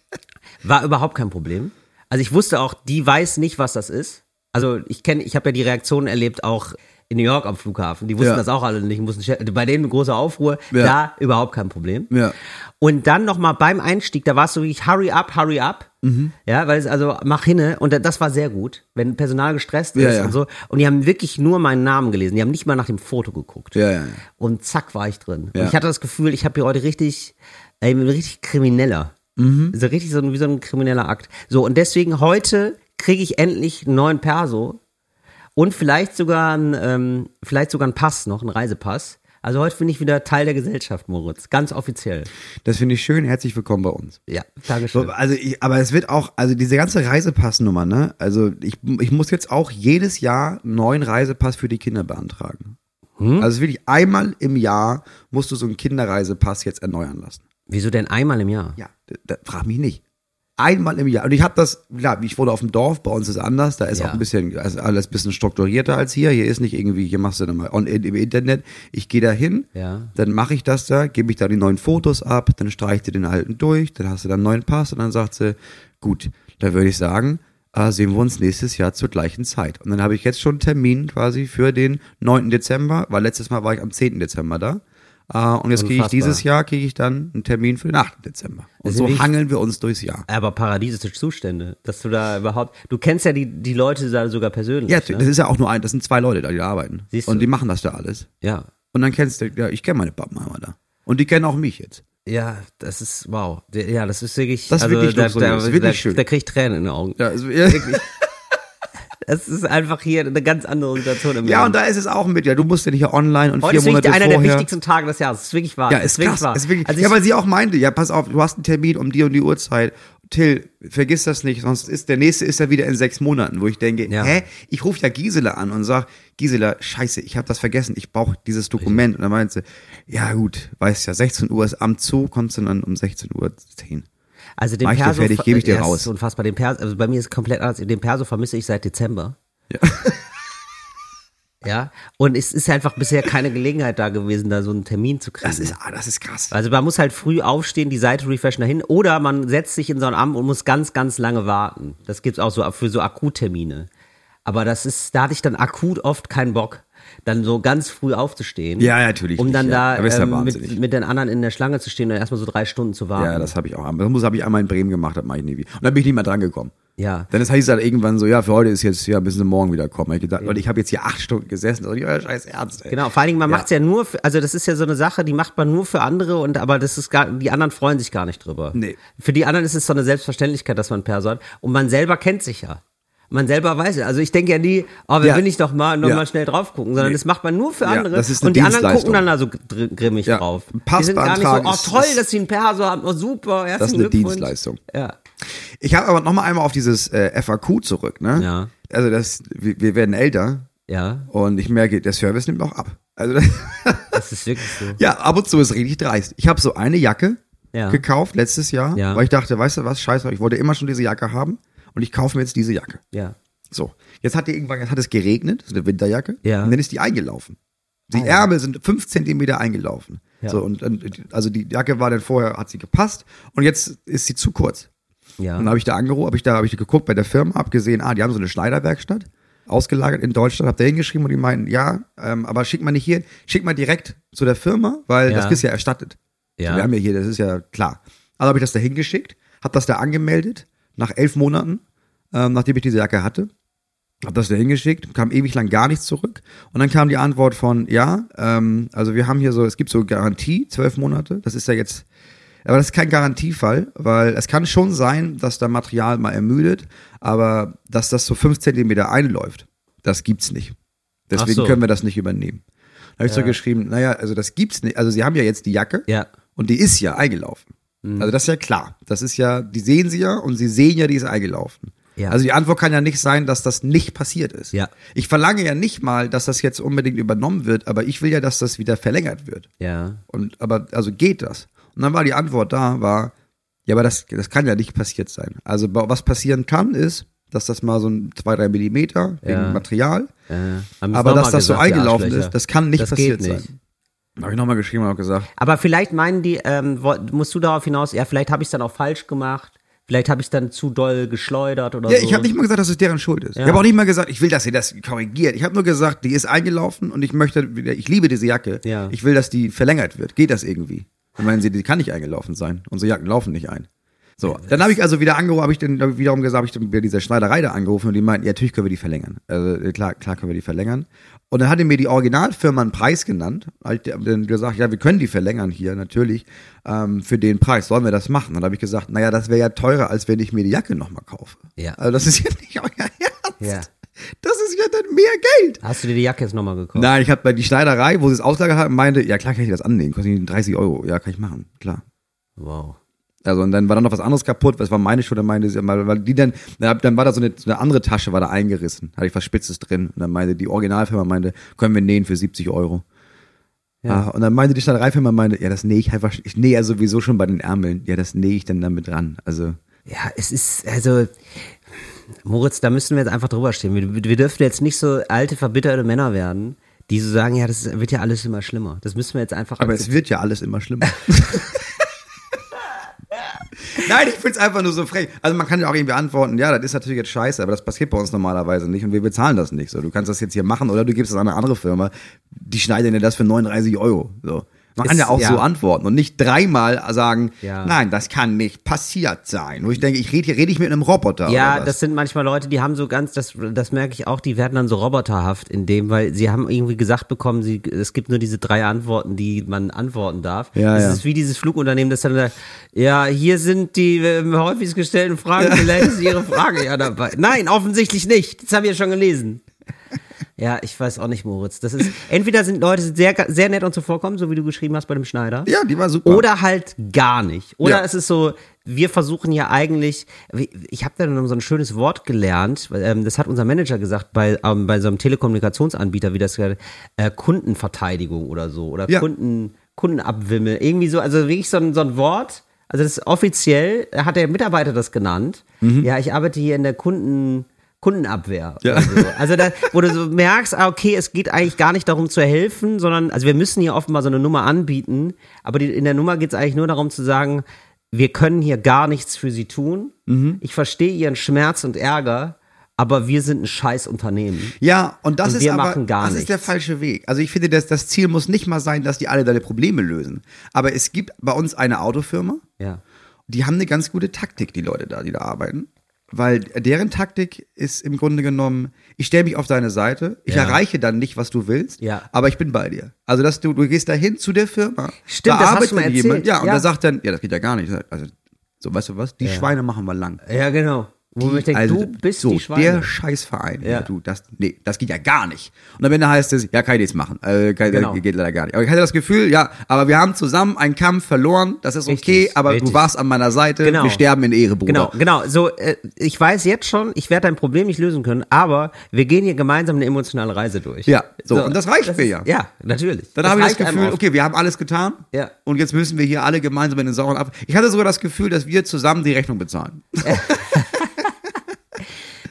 War überhaupt kein Problem. Also ich wusste auch, die weiß nicht, was das ist. Also ich kenne, ich habe ja die Reaktionen erlebt, auch in New York am Flughafen. Die wussten Ja. das auch alle nicht. Mussten, bei denen große Aufruhr. Ja. Da überhaupt kein Problem. Ja. Und dann nochmal beim Einstieg, da war es so wie hurry up, hurry up. Mhm. Ja, weil es also mach hinne und das war sehr gut, wenn Personal gestresst ist und so. Und die haben wirklich nur meinen Namen gelesen. Die haben nicht mal nach dem Foto geguckt. Ja, ja. Und zack war ich drin. Und ich hatte das Gefühl, ich habe hier heute richtig, ey, ich bin richtig krimineller. Mhm. So richtig so, wie so ein krimineller Akt. So, und deswegen heute kriege ich endlich einen neuen Perso und vielleicht sogar ein, ähm, vielleicht sogar einen Pass noch, einen Reisepass. Also heute bin ich wieder Teil der Gesellschaft, Moritz. Ganz offiziell. Das finde ich schön. Herzlich willkommen bei uns. Ja, Dankeschön. So, also ich, aber es wird auch, also diese ganze Reisepassnummer, ne? Also ich, ich muss jetzt auch jedes Jahr einen neuen Reisepass für die Kinder beantragen. Hm? Also wirklich einmal im Jahr musst du so einen Kinderreisepass jetzt erneuern lassen. Wieso denn einmal im Jahr? Ja, da, da, frag mich nicht. Einmal im Jahr. Und ich habe das, klar, ich wohne auf dem Dorf, bei uns ist alles, da ist Ja. auch ein bisschen, also alles ein bisschen strukturierter als hier. Hier ist nicht irgendwie, hier machst du dann mal on, im Internet. Ich gehe da hin, Ja. dann mache ich das da, gebe ich da die neuen Fotos ab, dann streich dir den alten durch, dann hast du dann einen neuen Pass und dann sagt sie, gut, da würde ich sagen, äh, sehen wir uns nächstes Jahr zur gleichen Zeit. Und dann habe ich jetzt schon einen Termin quasi für den 9. Dezember, weil letztes Mal war ich am 10. Dezember da. Äh, und jetzt kriege ich dieses Jahr kriege ich dann einen Termin für den 8. Dezember. Und Also so hangeln wir uns durchs Jahr. Aber paradiesische Zustände, dass du da überhaupt, du kennst ja die, die Leute da sogar persönlich. Ja, ne? das ist ja auch nur ein, das sind zwei Leute da, die da arbeiten. Siehst und du. die machen das da alles. ja. Und dann kennst du, ja, ich kenne meine Pappenheimer da. Und die kennen auch mich jetzt. Ja, das ist, wow. Ja, das ist wirklich, Das ist also, wirklich da, luxuriös, da, wirklich da, schön. Da krieg ich Tränen in den Augen. Ja, also, ja. Es ist einfach hier eine ganz andere Situation im ja, Leben. und da ist es auch mit, ja, du musst ja nicht hier online und Heute vier ist wirklich Monate einer der vorher. wichtigsten Tage des Jahres. Das ist wirklich wahr. Ja, Das ist wirklich krass. wahr. Ist wirklich, Also ja, weil sie auch meinte, ja, pass auf, du hast einen Termin um die und die Uhrzeit. Till, vergiss das nicht, sonst ist der nächste ist ja wieder in sechs Monaten, wo ich denke, Ja. hä? Ich rufe ja Gisela an und sag, Gisela, scheiße, ich habe das vergessen, ich brauche dieses Dokument. Und dann meinte sie, ja gut, weißt ja, 16 Uhr ist Amt zu, kommst du dann um 16 Uhr 10. also den Mach ich dir Perso, fertig, gebe ich dir raus. ist unfassbar. Den Perso, also bei mir ist es komplett anders. Den Perso vermisse ich seit Dezember. Ja. Ja. Und es ist einfach bisher keine Gelegenheit da gewesen, da so einen Termin zu kriegen. Das ist, ah, das ist krass. Also man muss halt früh aufstehen, die Seite refreshen dahin, oder man setzt sich in so ein Amt und muss ganz, ganz lange warten. Das gibt's auch so für so Akuttermine. Aber das ist, da hatte ich dann akut oft keinen Bock, dann so ganz früh aufzustehen. Ja, natürlich Um dann nicht, ja. da ja ähm, mit, mit den anderen in der Schlange zu stehen und erstmal so drei Stunden zu warten. Ja, das habe ich auch. Das muss habe ich einmal in Bremen gemacht, das mache ich nie wieder. Und dann bin ich nicht mehr dran gekommen. Ja. Dann ist heißt halt irgendwann so, ja, für heute ist jetzt, ja, müssen sie morgen wieder kommen. Ich gedacht, Leute, ich habe jetzt hier acht Stunden gesessen, und ich euer scheiß Ernst, ey. Genau, vor allen Dingen, man Ja. macht's ja nur, für, also das ist ja so eine Sache, die macht man nur für andere und aber das ist gar, die anderen freuen sich gar nicht drüber. Nee. Für die anderen ist es so eine Selbstverständlichkeit, dass man Perso hat und man selber kennt sich ja. Man selber weiß ja. Also ich denke ja nie, oh, wer Ja. will ich doch mal noch Ja. mal schnell drauf gucken, sondern Nee. das macht man nur für Ja, andere das eine und die anderen gucken dann da so gr- grimmig Ja. drauf. Pass die sind gar nicht so, oh toll, ist- dass sie einen Perso haben, oh super, herzlichen Das ist eine. Dienstleistung. Ja. Ich habe aber noch mal einmal auf dieses äh, FAQ zurück, ne? Ja. Also das, wir, wir werden älter Ja, und ich merke, der Service nimmt auch ab. Also das ist wirklich so. ja, ab und zu ist richtig dreist. Ich habe so eine Jacke Ja. gekauft letztes Jahr, Ja. weil ich dachte, weißt du was, scheiße, ich wollte immer schon diese Jacke haben und ich kaufe mir jetzt diese Jacke. Ja. So, jetzt hat die irgendwann, jetzt hat es geregnet, das ist eine Winterjacke, Ja. und dann ist die eingelaufen. Die Ah, ja. Ärmel sind fünf Zentimeter eingelaufen. Ja. So, und, und also die Jacke war dann vorher, hat sie gepasst und jetzt ist sie zu kurz. Ja. Und dann habe ich da angerufen, habe ich da, habe ich geguckt bei der Firma, habe gesehen, ah, die haben so eine Schneiderwerkstatt ausgelagert in Deutschland, habe da hingeschrieben und die meinten, ja, ähm, aber schick mal nicht hier, schick mal direkt zu der Firma, weil Ja. das ist ja erstattet. Ja. Wir haben ja hier, das ist ja klar. Also habe ich das da hingeschickt, habe das da angemeldet, nach elf Monaten, ähm, nachdem ich diese Jacke hatte. Hab das da hingeschickt, kam ewig lang gar nichts zurück. Und dann kam die Antwort von, ja, ähm, also wir haben hier so, es gibt so Garantie, zwölf Monate. Das ist ja jetzt, aber das ist kein Garantiefall, weil es kann schon sein, dass da Material mal ermüdet, aber dass das so fünf Zentimeter einläuft, das gibt's nicht. Deswegen so. können wir das nicht übernehmen. Da habe ich so geschrieben, naja, also das gibt's nicht. Also sie haben ja jetzt die Jacke Ja. und die ist ja eingelaufen. Mhm. Also das ist ja klar. Das ist ja, die sehen sie ja und sie sehen ja, die ist eingelaufen. Ja. Also die Antwort kann ja nicht sein, dass das nicht passiert ist. Ja. Ich verlange ja nicht mal, dass das jetzt unbedingt übernommen wird, aber ich will ja, dass das wieder verlängert wird. Ja. Und aber also geht das? Und dann war die Antwort da, war ja, aber das das kann ja nicht passiert sein. Also was passieren kann, ist, dass das mal so ein zwei drei Millimeter wegen Ja. Material, sie aber dass das so gesagt, die eingelaufen ist, das kann nicht Das passiert nicht. sein. Habe ich nochmal geschrieben und auch gesagt, Aber vielleicht meinen die, ähm, musst du darauf hinaus, ja, vielleicht habe ich es dann auch falsch gemacht, vielleicht habe ich es dann zu doll geschleudert oder Ja, so. ich habe nicht mal gesagt, dass es deren Schuld ist. Ja. Ich habe auch nicht mal gesagt, ich will, dass ihr das korrigiert. Ich habe nur gesagt, die ist eingelaufen und ich möchte, wieder- ich liebe diese Jacke. Ja. Ich will, dass die verlängert wird. Geht das irgendwie? Dann meinen sie, die kann nicht eingelaufen sein. Unsere Jacken laufen nicht ein. So, dann habe ich also wieder angerufen, habe ich dann hab ich wiederum gesagt, habe ich dann bei dieser Schneiderei da angerufen und die meinten, ja, natürlich können wir die verlängern. Also äh, klar, klar können wir die verlängern. Und dann hatte mir die Originalfirma einen Preis genannt. Ich dann gesagt, ja, wir können die verlängern hier, natürlich, ähm, für den Preis. Sollen wir das machen? Und dann habe ich gesagt, naja, das wäre ja teurer, als wenn ich mir die Jacke nochmal kaufe. Ja. Also das ist ja nicht euer Ernst. Ja. Das ist ja dann mehr Geld. Hast du dir die Jacke jetzt nochmal gekauft? Nein, ich habe bei die Schneiderei, wo sie es ausgelagert haben, meinte, ja klar kann ich das annehmen, kostet 30 Euro. Ja, kann ich machen, klar. Wow. Also und dann war dann noch was anderes kaputt, was war meine meinte sie, weil weil die dann, dann war da so eine, so eine andere Tasche, war da eingerissen, hatte ich was Spitzes drin. Und dann meinte die Originalfirma, meinte, können wir nähen für 70 Euro. Ja. und dann meinte die Schneidereifirma, meinte, ja, das nähe ich einfach, ich nähe ja sowieso schon bei den Ärmeln. Ja, das nähe ich dann damit dran. Also, Ja, es ist, also, Moritz, da müssen wir jetzt einfach drüber stehen. Wir, wir dürfen jetzt nicht so alte, verbitterte Männer werden, die so sagen, ja, das wird ja alles immer schlimmer. Das müssen wir jetzt einfach aber es wird ja alles immer schlimmer. Nein, ich find's einfach nur so frech. Also man kann ja auch irgendwie antworten, ja, das ist natürlich jetzt scheiße, aber das passiert bei uns normalerweise nicht und wir bezahlen das nicht. So, du kannst das jetzt hier machen oder du gibst es an eine andere Firma, die schneiden dir das für 39 Euro. So. Man kann ja auch ja. so antworten und nicht dreimal sagen, Ja. nein, das kann nicht passiert sein. Wo ich denke, ich rede hier, rede ich mit einem Roboter. Ja, das sind manchmal Leute, die haben so ganz, das, das merke ich auch, die werden dann so roboterhaft in dem, weil sie haben irgendwie gesagt bekommen, sie, es gibt nur diese drei Antworten, die man antworten darf. Ja, es ja. ist wie dieses Flugunternehmen, das dann sagt, ja, hier sind die äh, häufigst gestellten Fragen, vielleicht ist Ihre Frage ja dabei. Nein, offensichtlich nicht. Das habe ich ja schon gelesen. Ja, ich weiß auch nicht, Moritz. Das ist, entweder sind Leute sehr, sehr nett und zuvorkommen, so wie du geschrieben hast bei dem Schneider. Ja, die war super. Oder halt gar nicht. Oder Ja. es ist so, wir versuchen ja eigentlich, ich habe da dann so ein schönes Wort gelernt, ähm, das hat unser Manager gesagt, bei, ähm, bei so einem Telekommunikationsanbieter, wie das äh, Kundenverteidigung oder so, oder Ja. Kunden, Kundenabwimmel, irgendwie so, also wirklich so ein, so ein Wort, also das ist offiziell, hat der Mitarbeiter das genannt. Ja, ich arbeite hier in der Kunden, Kundenabwehr. Ja. So. Also da, wo du so merkst, ah, okay, es geht eigentlich gar nicht darum zu helfen, sondern, also wir müssen hier offenbar so eine Nummer anbieten, aber die, in der Nummer geht es eigentlich nur darum zu sagen, wir können hier gar nichts für sie tun. Ich verstehe ihren Schmerz und Ärger, aber wir sind ein scheiß Unternehmen. Ja, und das Und ist aber, das ist der falsche Weg. Also ich finde, das, das Ziel muss nicht mal sein, dass die alle deine Probleme lösen. Aber es gibt bei uns eine Autofirma, Ja. die haben eine ganz gute Taktik, die Leute da, die da arbeiten. Weil deren Taktik ist im Grunde genommen, ich stelle mich auf deine Seite, ich Ja. erreiche dann nicht, was du willst, Ja. aber ich bin bei dir. Also dass du, du gehst dahin zu der Firma, Stimmt, da das hast arbeitet erzählt. jemand, ja, und Ja. der sagt dann, ja, das geht ja gar nicht. Also, so, weißt du was, die Schweine machen wir lang. Ja, genau. Wo ich denke, also, du bist so, die Schweine. der Scheißverein. Ja. Ja. Du, das, nee, das geht ja gar nicht. Und am Ende heißt es, ja, kann ich nichts machen. Äh, kann, Genau. Geht leider gar nicht. Aber ich hatte das Gefühl, ja, aber wir haben zusammen einen Kampf verloren, das ist okay, Richtig, aber richtig. du warst an meiner Seite, Genau. wir sterben in Ehre, Bruder. Genau, genau. So, äh, ich weiß jetzt schon, ich werde dein Problem nicht lösen können, aber wir gehen hier gemeinsam eine emotionale Reise durch. Ja, so, und das reicht mir ja. Ja, natürlich. Dann habe ich das Gefühl, okay, wir haben alles getan. Ja. Und jetzt müssen wir hier alle gemeinsam in den sauren ab. Ich hatte sogar das Gefühl, dass wir zusammen die Rechnung bezahlen.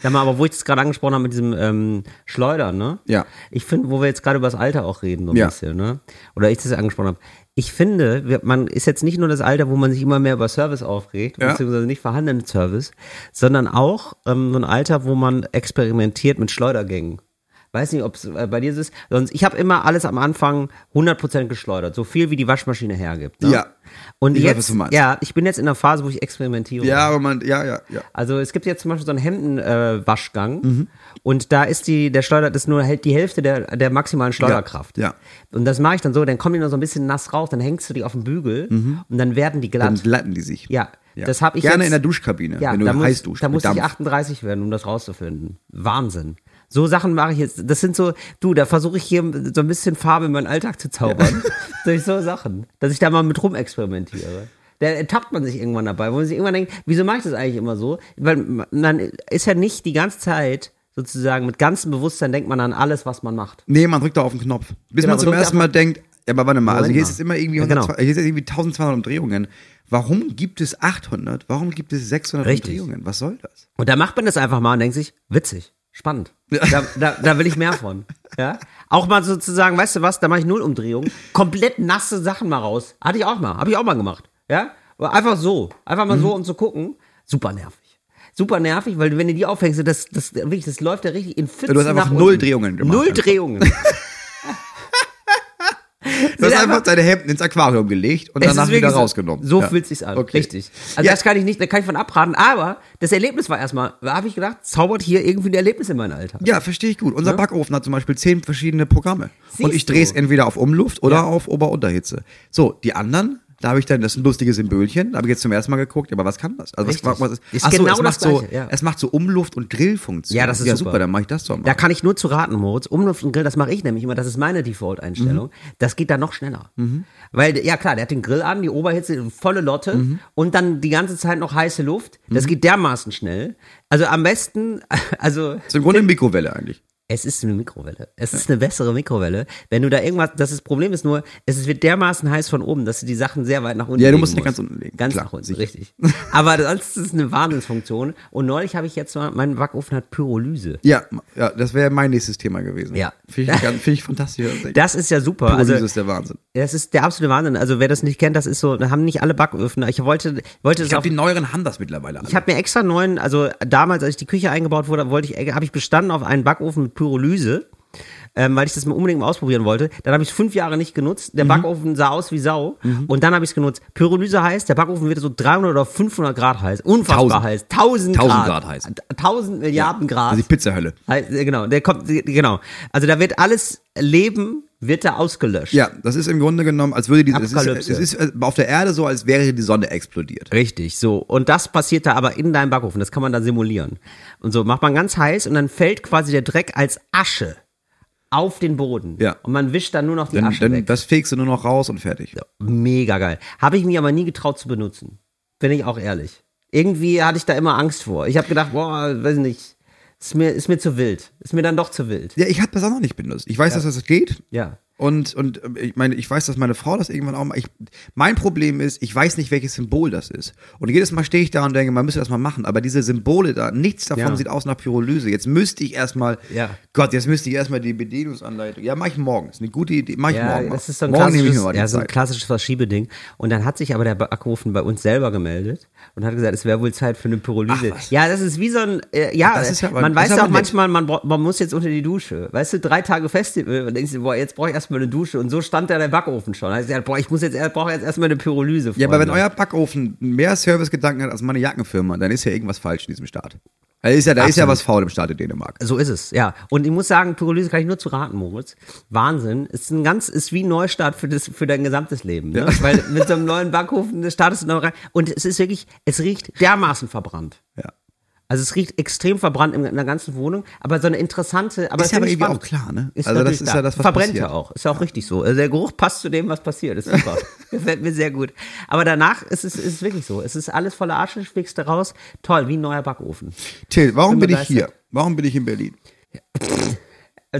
Sag mal, aber wo ich das gerade angesprochen habe mit diesem ähm, Schleudern, ne? Ja. Ich finde, wo wir jetzt gerade über das Alter auch reden, so ein Ja. bisschen, ne? Oder ich das angesprochen habe. Ich finde, man ist jetzt nicht nur das Alter, wo man sich immer mehr über Service aufregt, Ja. beziehungsweise nicht vorhandenen Service, sondern auch ähm, so ein Alter, wo man experimentiert mit Schleudergängen. Weiß nicht, ob es äh, bei dir so ist. Sonst, ich habe immer alles am Anfang 100% geschleudert, so viel wie die Waschmaschine hergibt. Ne? Ja. Und Ich weiß, jetzt, meinst. ja, ich bin jetzt in der Phase, wo ich experimentiere. Ja, aber man, ja, ja, ja. Also es gibt jetzt zum Beispiel so einen Hemdenwaschgang äh, Waschgang und da ist die, der Schleuder, das ist nur hält die Hälfte der, der maximalen Schleuderkraft. Ja, ja. Und das mache ich dann so, dann kommen die noch so ein bisschen nass raus, dann hängst du die auf den Bügel und dann werden die glatt. Dann glatten die sich. ja, das habe ich Gerne jetzt, in der Duschkabine, ja, wenn du da muss, heiß duschst. Da muss ich Dampf. 38 werden, um das rauszufinden. Wahnsinn. So Sachen mache ich jetzt. Das sind so, du, da versuche ich hier so ein bisschen Farbe in meinen Alltag zu zaubern. Durch so Sachen. Dass ich da mal mit rumexperimentiere. Da ertappt man sich irgendwann dabei, wo man sich irgendwann denkt, wieso mache ich das eigentlich immer so? Weil man ist ja nicht die ganze Zeit sozusagen mit ganzem Bewusstsein denkt man an alles, was man macht. Nee, man drückt da auf den Knopf. Bis Genau, man zum ersten Mal denkt, ja, aber warte mal, also hier ist es immer irgendwie, Ja, genau. 100, hier ist irgendwie 1200 Umdrehungen. Warum gibt es 800? Warum gibt es 600 Richtig. Umdrehungen? Was soll das? Und da macht man das einfach mal und denkt sich, witzig, spannend. Da, da, da will ich mehr von. Ja? Auch mal sozusagen, weißt du was, da mache ich null Umdrehungen, komplett nasse Sachen mal raus. Hatte ich auch mal, habe ich auch mal gemacht. Ja? Aber einfach so, einfach mal so, um zu gucken. Super nervig. Super nervig, weil wenn du die aufhängst, das, das, wirklich, das läuft ja richtig in Pfützen Du hast einfach null. Drehungen gemacht. Null Drehungen. Du hast einfach deine Hemden ins Aquarium gelegt und danach wieder wirklich so- rausgenommen. So Ja. fühlt sich's an. Okay. Richtig. Also Ja. das kann ich nicht, da kann ich von abraten. Aber das Erlebnis war erstmal, da habe ich gedacht, zaubert hier irgendwie ein Erlebnis in mein Alltag. Ja, verstehe ich gut. Unser Backofen hat zum Beispiel zehn verschiedene Programme. Siehst und ich drehe es entweder auf Umluft oder Ja. auf Ober-Unterhitze. So, die anderen, da habe ich dann, das ist ein lustiges Symbolchen, da habe ich jetzt zum ersten Mal geguckt, aber was kann das? Also was, Richtig. was ist, Ist Ach so, genau es macht so, Gleiche, ja. es macht so Umluft- und Grillfunktion. Ja, das ist ja, super. super. dann mache ich das doch mal. Da kann ich nur zu raten, Moritz. Umluft und Grill, das mache ich nämlich immer. Das ist meine Default-Einstellung. Das geht dann noch schneller. Weil, ja klar, der hat den Grill an, die Oberhitze, volle Lotte und dann die ganze Zeit noch heiße Luft. Das geht dermaßen schnell. Also am besten, also Das ist im Grunde eine Mikrowelle eigentlich. Es ist eine Mikrowelle. Es ist eine bessere Mikrowelle. Wenn du da irgendwas, das, ist, Problem ist nur, es wird dermaßen heiß von oben, dass du die Sachen sehr weit nach unten Ja, du musst die ganz unten legen. Ganz Klar, nach unten, sicher. richtig. Aber sonst ist es eine Wahnsinnsfunktion. Und neulich habe ich jetzt mal, mein Backofen hat Pyrolyse. Ja, ja das wäre mein nächstes Thema gewesen. Ja. Finde ich, finde ich fantastisch. Das ist ja super. Pyrolyse also, ist der Wahnsinn. Das ist der absolute Wahnsinn. Also wer das nicht kennt, das ist so, da haben nicht alle Backöfen. Ich wollte, wollte Ich glaube, die neueren haben das mittlerweile alle. Ich habe mir extra neuen, also damals, als die Küche eingebaut wurde, wollte ich, habe ich bestanden auf einen Backofen mit Pyrolyse, ähm, weil ich das mal unbedingt mal ausprobieren wollte. Dann habe ich es fünf Jahre nicht genutzt. Mhm. Der Backofen sah aus wie Sau. Und dann habe ich es genutzt. Pyrolyse heißt, der Backofen wird so 300 oder 500 Grad heiß. Unfassbar 1000. heiß. 1000 Grad. 1000 Grad heiß. 1000 Milliarden Grad. Also die Pizzahölle. Äh, Genau, der kommt, genau. Also da wird alles Leben, wird da ausgelöscht. Ja, das ist im Grunde genommen, als würde die, es ist, es ist äh, auf der Erde so, als wäre die Sonne explodiert. Richtig, so. Und das passiert da aber in deinem Backofen. Das kann man dann simulieren. Und so macht man ganz heiß und dann fällt quasi der Dreck als Asche auf den Boden. Ja. Und man wischt dann nur noch die Dann, Asche dann weg. das fegst du nur noch raus und fertig. Mega geil. Habe ich mir aber nie getraut zu benutzen. Bin ich auch ehrlich. Irgendwie hatte ich da immer Angst vor. Ich habe gedacht, boah, weiß nicht, ist mir, ist mir zu wild. Ist mir dann doch zu wild. Ja, ich habe das auch noch nicht benutzt. Ich weiß, dass das geht. Ja. Und, und äh, ich meine, ich weiß, dass meine Frau das irgendwann auch mal. Ich, mein Problem ist, ich weiß nicht, welches Symbol das ist. Und jedes Mal stehe ich da und denke, man müsste das mal machen. Aber diese Symbole da, nichts davon Ja. sieht aus nach Pyrolyse. Jetzt müsste ich erstmal, Ja. Gott, jetzt müsste ich erstmal die Bedienungsanleitung. Ja, mach ich morgen. Ist eine gute Idee. Mach ich Ja, morgen. mal. das ist so ein morgen nehme ich klassisches, ja, so ein klassisches Verschiebeding. Und dann hat sich aber der Backofen bei uns selber gemeldet und hat gesagt, es wäre wohl Zeit für eine Pyrolyse. Ach, ja, das ist wie so ein, äh, ja, ist ja man weiß auch manchmal, man, man muss jetzt unter die Dusche. Weißt du, drei Tage Festival und denkst du, boah, jetzt brauche ich erstmal eine Dusche. Und so stand da der Backofen schon. Da hat gesagt, boah, ich muss jetzt, brauche jetzt erstmal eine Pyrolyse. Ja, aber wenn Freunde. euer Backofen mehr Servicegedanken hat als meine Jackenfirma, dann ist ja irgendwas falsch in diesem Staat. Da ist ja, da ist ja was faul im Staat in Dänemark. So ist es, ja. Und ich muss sagen, Pyrolyse kann ich nur zu raten, Moritz. Wahnsinn. Ist ein ganz, ist wie ein Neustart für das, für dein gesamtes Leben. Ne? Weil mit so einem neuen Backofen startest du noch rein. Und es ist wirklich, es riecht dermaßen verbrannt. Ja. Also es riecht extrem verbrannt in, der ganzen Wohnung, aber so eine interessante, aber Ist ja aber irgendwie spannend. auch klar, ne? Ist Also das ist da. ja das, was Verbrennt passiert. ja auch. Ist ja auch richtig so. Also der Geruch passt zu dem, was passiert. Ist super. Gefällt mir sehr gut. Aber danach ist es, ist es wirklich so. Es ist alles voller Asche, schlägst du raus. Toll, wie ein neuer Backofen. Till, warum Bin bin ich hier? Warum bin ich in Berlin?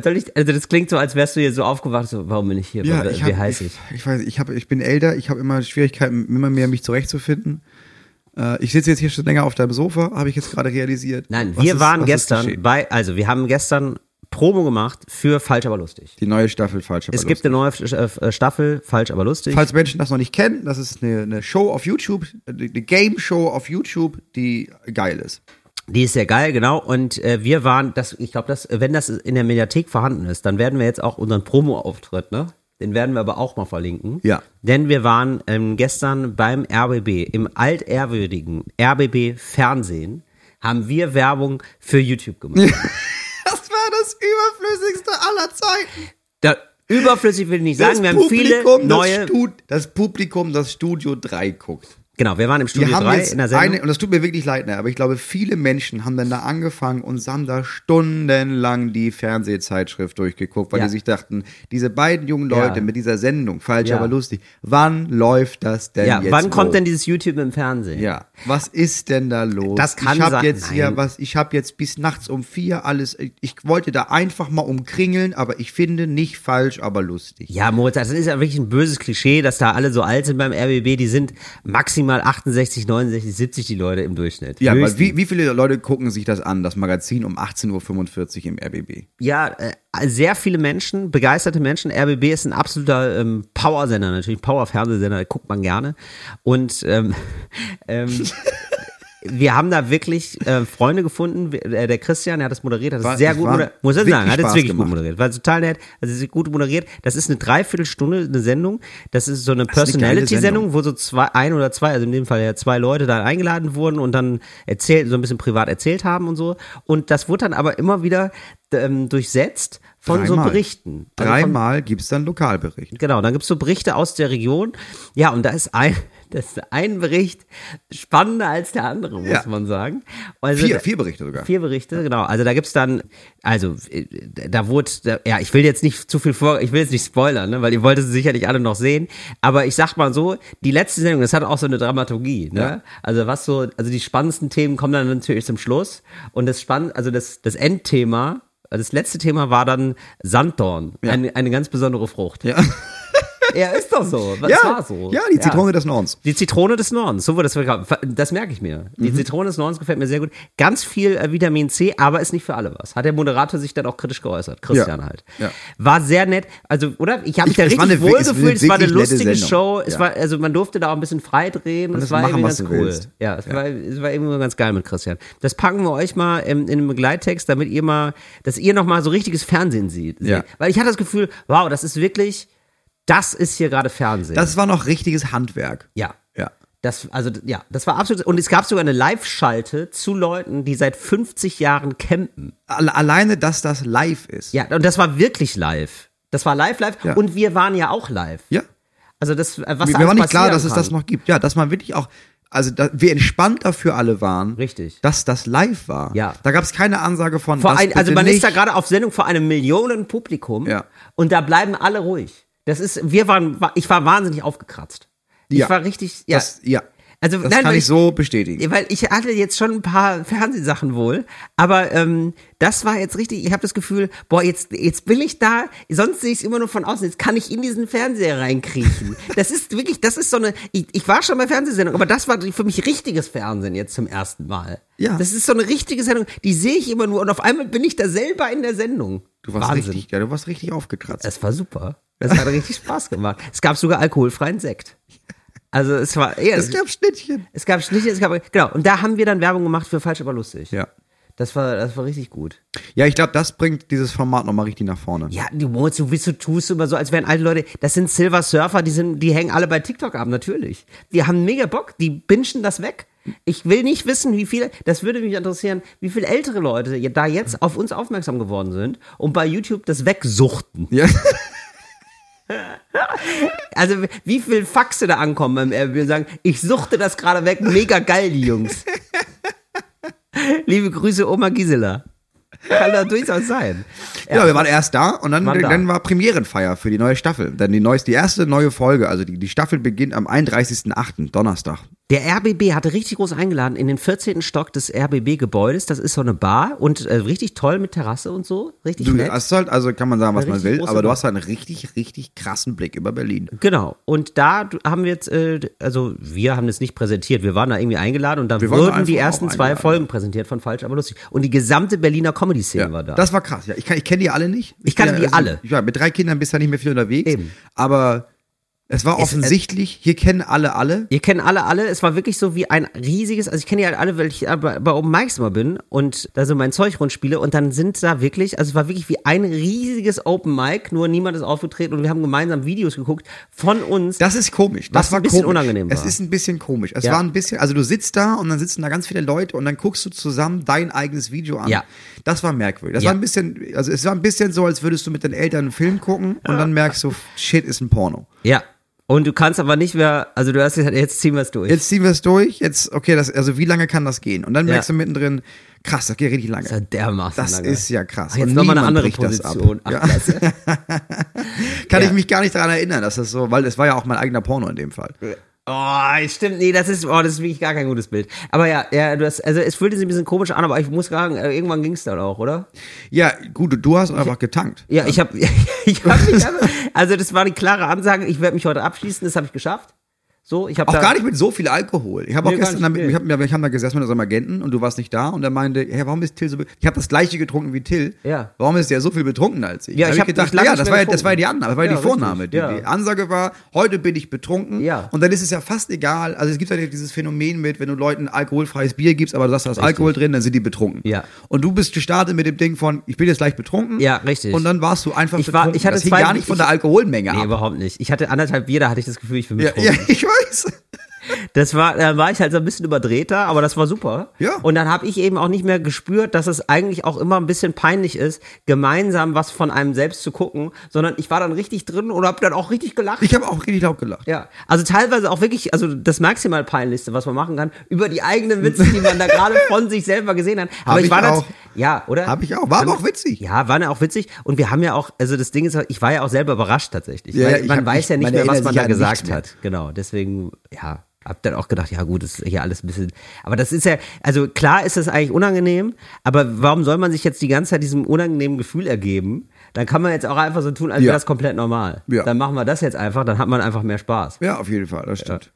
Soll ich, also das klingt so, als wärst du hier so aufgewacht, so, warum bin ich hier? Ja, Wie ich, hab, heiß ich, ich? ich weiß, ich, hab, ich bin älter, ich habe immer Schwierigkeiten, immer mehr mich zurechtzufinden. Äh, ich sitze jetzt hier schon länger auf deinem Sofa, habe ich jetzt gerade realisiert. Nein, wir ist- waren gestern bei, also wir haben gestern Promo gemacht für Falsch aber lustig. Die neue Staffel falsch. aber Es gibt lustig. eine neue Staffel, Falsch aber lustig. Falls Menschen das noch nicht kennen, das ist eine, eine Show auf YouTube, eine Game Show auf YouTube, die geil ist. Die ist sehr geil, genau. Und äh, wir waren, das, ich glaube, dass, wenn das in der Mediathek vorhanden ist, dann werden wir jetzt auch unseren Promo-Auftritt, ne? Den werden wir aber auch mal verlinken. Ja. Denn wir waren ähm, gestern beim RBB, im altehrwürdigen RBB Fernsehen, haben wir Werbung für YouTube gemacht. Das war das überflüssigste aller Zeiten. da, überflüssig will ich nicht sagen, wir haben viele das, neue. Stud das Publikum, das Studio 3 guckt. Genau, wir waren im Studio Wir haben 3 jetzt in der Sendung. eine, und das tut mir wirklich leid, ne, aber ich glaube, viele Menschen haben dann da angefangen und haben da stundenlang die Fernsehzeitschrift durchgeguckt, weil Ja. die sich dachten, diese beiden jungen Leute Ja. mit dieser Sendung, falsch, Ja. aber lustig, wann läuft das denn ja, jetzt? wann kommt denn dieses YouTube im Fernsehen? Ja, was ist denn da los? Das kann ich sein- jetzt hier Nein. was, ich habe jetzt bis nachts um vier alles, ich, ich wollte da einfach mal umkringeln, aber ich finde nicht falsch, aber lustig. Ja, Moritz, das ist ja wirklich ein böses Klischee, dass da alle so alt sind beim RBB. Die sind maximal 68, 69, 70 die Leute im Durchschnitt. Ja, aber Höchstens. wie, wie viele Leute gucken sich das an, das Magazin um 18.45 Uhr im RBB? Ja, äh, sehr viele Menschen, begeisterte Menschen. RBB ist ein absoluter ähm, Powersender, natürlich Power-Fernsehsender, guckt man gerne. Und ähm, ähm, wir haben da wirklich äh, Freunde gefunden. Äh, Der Christian, der hat das moderiert, hat das War- sehr es gut moderiert. Muss ich sagen, hat es wirklich gut gemacht. moderiert. War total nett. Also es gut moderiert. Das ist eine Dreiviertelstunde, eine Sendung. Das ist so eine Personality-Sendung, wo so zwei, ein oder zwei, also in dem Fall ja zwei Leute da eingeladen wurden und dann erzählt, so ein bisschen privat erzählt haben und so. Und das wurde dann aber immer wieder ähm, durchsetzt von so Dreimal. Berichten. Also von, Dreimal gibt's dann Lokalbericht. Genau, dann gibt's so Berichte aus der Region. Ja, und da ist ein, das ist ein Bericht spannender als der andere, muss Ja. man sagen. Also, Vier, vier Berichte sogar. Vier Berichte, genau. Also da gibt's dann, also äh, da wurde, da, ja, ich will jetzt nicht zu viel vor, ich will jetzt nicht spoilern, ne, weil ihr wolltet sie sicherlich alle noch sehen. Aber ich sag mal so, die letzte Sendung, das hat auch so eine Dramaturgie, ne? Ja. Also was so, also die spannendsten Themen kommen dann natürlich zum Schluss. Und das spannend, also das, das Endthema, das letzte Thema war dann Sanddorn, Ja. eine, eine ganz besondere Frucht. Ja, Ja, ist doch so. Das ja, war so. ja die Zitrone des Nordens. Die Zitrone des Nordens, so wird das verkauft. Das merke ich mir. Die Mhm. Zitrone des Nordens gefällt mir sehr gut. Ganz viel äh, Vitamin C, aber ist nicht für alle was. Hat der Moderator sich dann auch kritisch geäußert. Christian Ja. halt. Ja. War sehr nett. Also, oder? Ich habe mich Ich- da richtig wohl es war gefühlt. eine Es war eine lustige. Show. Es Ja. war, also man durfte da auch ein bisschen frei drehen. Und Das das war machen, irgendwie ganz cool. willst. Ja, es war, es war irgendwie ganz geil mit Christian. Das packen wir euch mal in, in einem Begleittext, damit ihr mal, dass ihr noch mal so richtiges Fernsehen. Ja. seht. Weil ich hatte das Gefühl, wow, das ist wirklich, das ist hier gerade Fernsehen. Das war noch richtiges Handwerk. ja. Ja. Das, also, ja, das war absolut. Und es gab sogar eine Live-Schalte zu Leuten, die seit 50 Jahren campen. Alle- Alleine, dass das live ist. Ja, und das war wirklich live. Das war live, live. Ja. Und wir waren ja auch live. Ja. Also, das, was Mir alles war nicht klar, dass es kann. das noch gibt. Ja, dass man wirklich auch, also da, wie entspannt dafür alle waren. Richtig. Dass das live war. Ja. Da gab es keine Ansage von. Ein, also, man nicht. ist da gerade auf Sendung vor einem Millionenpublikum. Ja. Und da bleiben alle ruhig. Das ist, wir waren, ich war wahnsinnig aufgekratzt. Ich Ja. war richtig, ja. Das, ja. Also, Das nein, kann ich so bestätigen. Weil ich hatte jetzt schon ein paar Fernsehsachen wohl, aber ähm, das war jetzt richtig, ich habe das Gefühl, boah, jetzt, jetzt bin ich da, sonst sehe ich es immer nur von außen, jetzt kann ich in diesen Fernseher reinkriechen. Das ist wirklich, das ist so eine, ich, ich war schon bei Fernsehsendungen, aber das war für mich richtiges Fernsehen jetzt zum ersten Mal. Ja. Das ist so eine richtige Sendung, die sehe ich immer nur und auf einmal bin ich da selber in der Sendung. Du warst Wahnsinn. richtig, ja, du warst richtig aufgekratzt. Es war super. Es hat richtig Spaß gemacht. Es gab sogar alkoholfreien Sekt. Also es war eher. Es gab Schnittchen. Es gab Schnitte, es gab, genau. Und da haben wir dann Werbung gemacht für falsch, aber lustig. Ja. Das war, das war richtig gut. Ja, ich glaube, das bringt dieses Format nochmal richtig nach vorne. Ja, du Moritz, du bist, du tust immer so, als wären alte Leute, das sind Silver Surfer, die sind, die hängen alle bei TikTok ab, natürlich. Die haben mega Bock, die bingen das weg. Ich will nicht wissen, wie viele, das würde mich interessieren, wie viele ältere Leute da jetzt auf uns aufmerksam geworden sind und bei YouTube das wegsuchten. Ja. Also, wie viel Faxe da ankommen beim RB und sagen, ich suchte das gerade weg, mega geil, die Jungs. Liebe Grüße, Oma Gisela. Kann da durchaus sein. Ja, wir waren erst da und dann, dann war Premierenfeier für die neue Staffel. Dann die neueste, die erste neue Folge. Also die, die Staffel beginnt am 31.08., Donnerstag. Der RBB hatte richtig groß eingeladen in den 14. Stock des RBB-Gebäudes. Das ist so eine Bar und äh, richtig toll mit Terrasse und so. Richtig Du nett. hast halt, also kann man sagen, was Eine man will, aber du hast halt einen richtig, richtig krassen Blick über Berlin. Genau. Und da haben wir jetzt, äh, also wir haben das nicht präsentiert. Wir waren da irgendwie eingeladen und da Wir wurden die ersten zwei. Folgen präsentiert von Falsch, aber lustig. Und die gesamte Berliner Comedy-Szene war da. Das war krass. Ja, ich, ich kenne die alle nicht. Ich kannte bin die ja- alle. Ja, mit drei Kindern bist du ja nicht mehr viel unterwegs. Eben. Aber es war Es- offensichtlich, hier kennen alle alle. Ihr kennt alle alle, es war wirklich so wie ein riesiges, also ich kenne die halt alle, weil ich äh, bei, bei Open Mics immer bin und da so mein Zeug rundspiele und dann sind da wirklich, also es war wirklich wie ein riesiges Open Mic, nur niemand ist aufgetreten und wir haben gemeinsam Videos geguckt von uns. Das ist komisch. Das war ein bisschen komisch. unangenehm Es war. ist ein bisschen komisch. Es Ja. war ein bisschen, also du sitzt da und dann sitzen da ganz viele Leute und dann guckst du zusammen dein eigenes Video an. Ja. Das war merkwürdig. Das Ja. war ein bisschen, also es war ein bisschen so, als würdest du mit deinen Eltern einen Film gucken und dann merkst du, shit, ist ein Porno. ja. Und du kannst aber nicht mehr, also du hast gesagt, jetzt ziehen wir es durch. Jetzt ziehen wir es durch, jetzt, okay, das, also wie lange kann das gehen? Und dann merkst Ja. du mittendrin, krass, das geht richtig lange. Das ist ja dermaßen Das lange. ist ja krass. Ach, jetzt Und nochmal eine andere bricht das ab. Position. Ach, Ja. Kann Ja. ich mich gar nicht daran erinnern, dass das so, weil es war ja auch mein eigener Porno in dem Fall. Oh, stimmt, nee, das ist, oh, das ist wirklich gar kein gutes Bild. Aber ja, ja, du hast, also es fühlte sich ein bisschen komisch an, aber ich muss sagen, äh, irgendwann ging es dann auch, oder? Ja, gut, du- hast einfach getankt. Ja, ich habe, ich hab mich, einfach- also das war die klare Ansage, ich werde mich heute abschließen, das habe ich geschafft. So, ich habe Auch gar nicht mit so viel Alkohol. Ich habe auch Nee, gar gestern, damit, ich hab, wir haben da gesessen mit unserem Agenten und du warst nicht da und er meinte, hey, warum ist Till so, ich habe das gleiche getrunken wie Till. Ja. Warum ist der so viel betrunkener als ich? Ja, Da ich hab hab lange ja, das war, ja- das war ja die Annahme, das war ja die richtig, Die, ja. die Ansage war, heute bin ich betrunken. Ja. Und dann ist es ja fast egal. Also es gibt ja dieses Phänomen mit, wenn du Leuten alkoholfreies Bier gibst, aber du sagst, da ist Alkohol drin, dann sind die betrunken. Ja. Und du bist gestartet mit dem Ding von, ich bin jetzt gleich betrunken. Ja, richtig. Und dann warst du einfach Ich war- betrunken. ich hatte das hing zwei- gar nicht von der Alkoholmenge nee, ab. überhaupt nicht. Ich hatte anderthalb Bier, da hatte ich das Gefühl, ich bin betrunken. ja, ich weiß. Das war, da war ich halt so ein bisschen überdrehter, aber das war super. Ja. Und dann habe ich eben auch nicht mehr gespürt, dass es eigentlich auch immer ein bisschen peinlich ist, gemeinsam was von einem selbst zu gucken, sondern ich war dann richtig drin und habe dann auch richtig gelacht. Ich habe auch richtig laut gelacht. ja, also teilweise auch wirklich, also das maximal peinlichste, was man machen kann, über die eigenen Witze, die man da gerade von sich selber gesehen hat. Aber ich ich war dann, auch. ja, oder? Hab ich auch. War aber auch witzig. Ja, war ja auch witzig. Und wir haben ja auch, also das Ding ist, ich war ja auch selber überrascht tatsächlich. Ja, weil ich man hab- weiß ich- ja nicht mehr, was man da gesagt hat. Genau, deswegen, ja, hab dann auch gedacht, ja gut, das ist hier alles ein bisschen, aber das ist ja, also klar ist das eigentlich unangenehm, aber warum soll man sich jetzt die ganze Zeit diesem unangenehmen Gefühl ergeben? Dann kann man jetzt auch einfach so tun, als Ja. wäre das komplett normal. Ja. Dann machen wir das jetzt einfach, dann hat man einfach mehr Spaß. Ja, auf jeden Fall, das stimmt.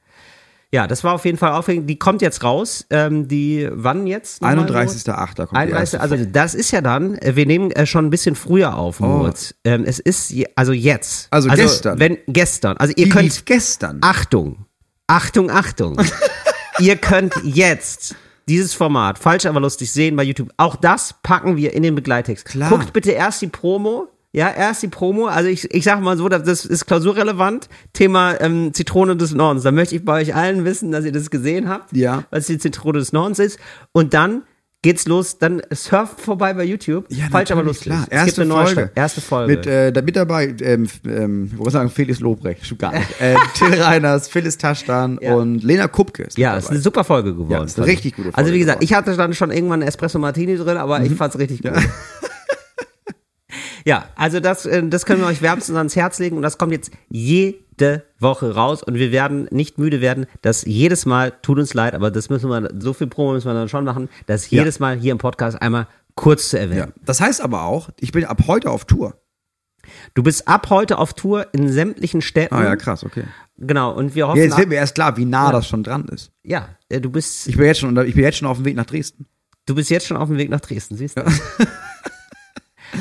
Ja, das war auf jeden Fall aufregend. Die kommt jetzt raus. Ähm, die wann jetzt? nochmal, Moritz? 31.8. kommt die 31, erste also das ist ja dann, äh, wir nehmen äh, schon ein bisschen früher auf, Moritz. Ähm, es ist also jetzt. Oh. Also gestern. Wenn gestern. Also ihr Die könnt gestern. Achtung, Achtung, Achtung. ihr könnt jetzt dieses Format falsch aber lustig sehen bei YouTube. Auch das packen wir in den Begleittext. Klar. Guckt bitte erst die Promo. Ja, erst die Promo. Also ich, ich sag mal so, das ist klausurrelevant. Thema ähm, Zitrone des Nordens. Da möchte ich bei euch allen wissen, dass ihr das gesehen habt. Ja. Was die Zitrone des Nordens ist. Und dann geht's los. Dann surft vorbei bei YouTube. falsch aber lustig. Klar. Es Erste gibt eine neue Folge. Stadt- Erste Folge. Mit, äh, da mit dabei, ähm, ähm, ich wollte sagen, Felix Lobrecht, stimmt gar nicht. Äh, Till Reiners, Phyllis Taschtan Ja. und Lena Kupke. ist Ja, es ist dabei. eine super Folge geworden. Ja, ist eine richtig gute Folge Also wie gesagt, geworden. ich hatte dann schon irgendwann einen Espresso Martini drin, aber ich fand's richtig gut. Ja, also das, äh, das können wir euch wärmstens ans Herz legen und das kommt jetzt jeden jede Woche raus und wir werden nicht müde werden, das jedes Mal, tut uns leid, aber das müssen wir, so viel Promo müssen wir dann schon machen, das Ja. jedes Mal hier im Podcast einmal kurz zu erwähnen. Ja. Das heißt aber auch, ich bin ab heute auf Tour. Du bist ab heute auf Tour in sämtlichen Städten. Ah ja, krass, okay. Genau, und wir hoffen, Ja, jetzt wird mir erst klar, wie nah Ja. das schon dran ist. ja, äh, du bist, Ich bin jetzt schon, ich bin jetzt schon auf dem Weg nach Dresden. du bist jetzt schon auf dem Weg nach Dresden, siehst du?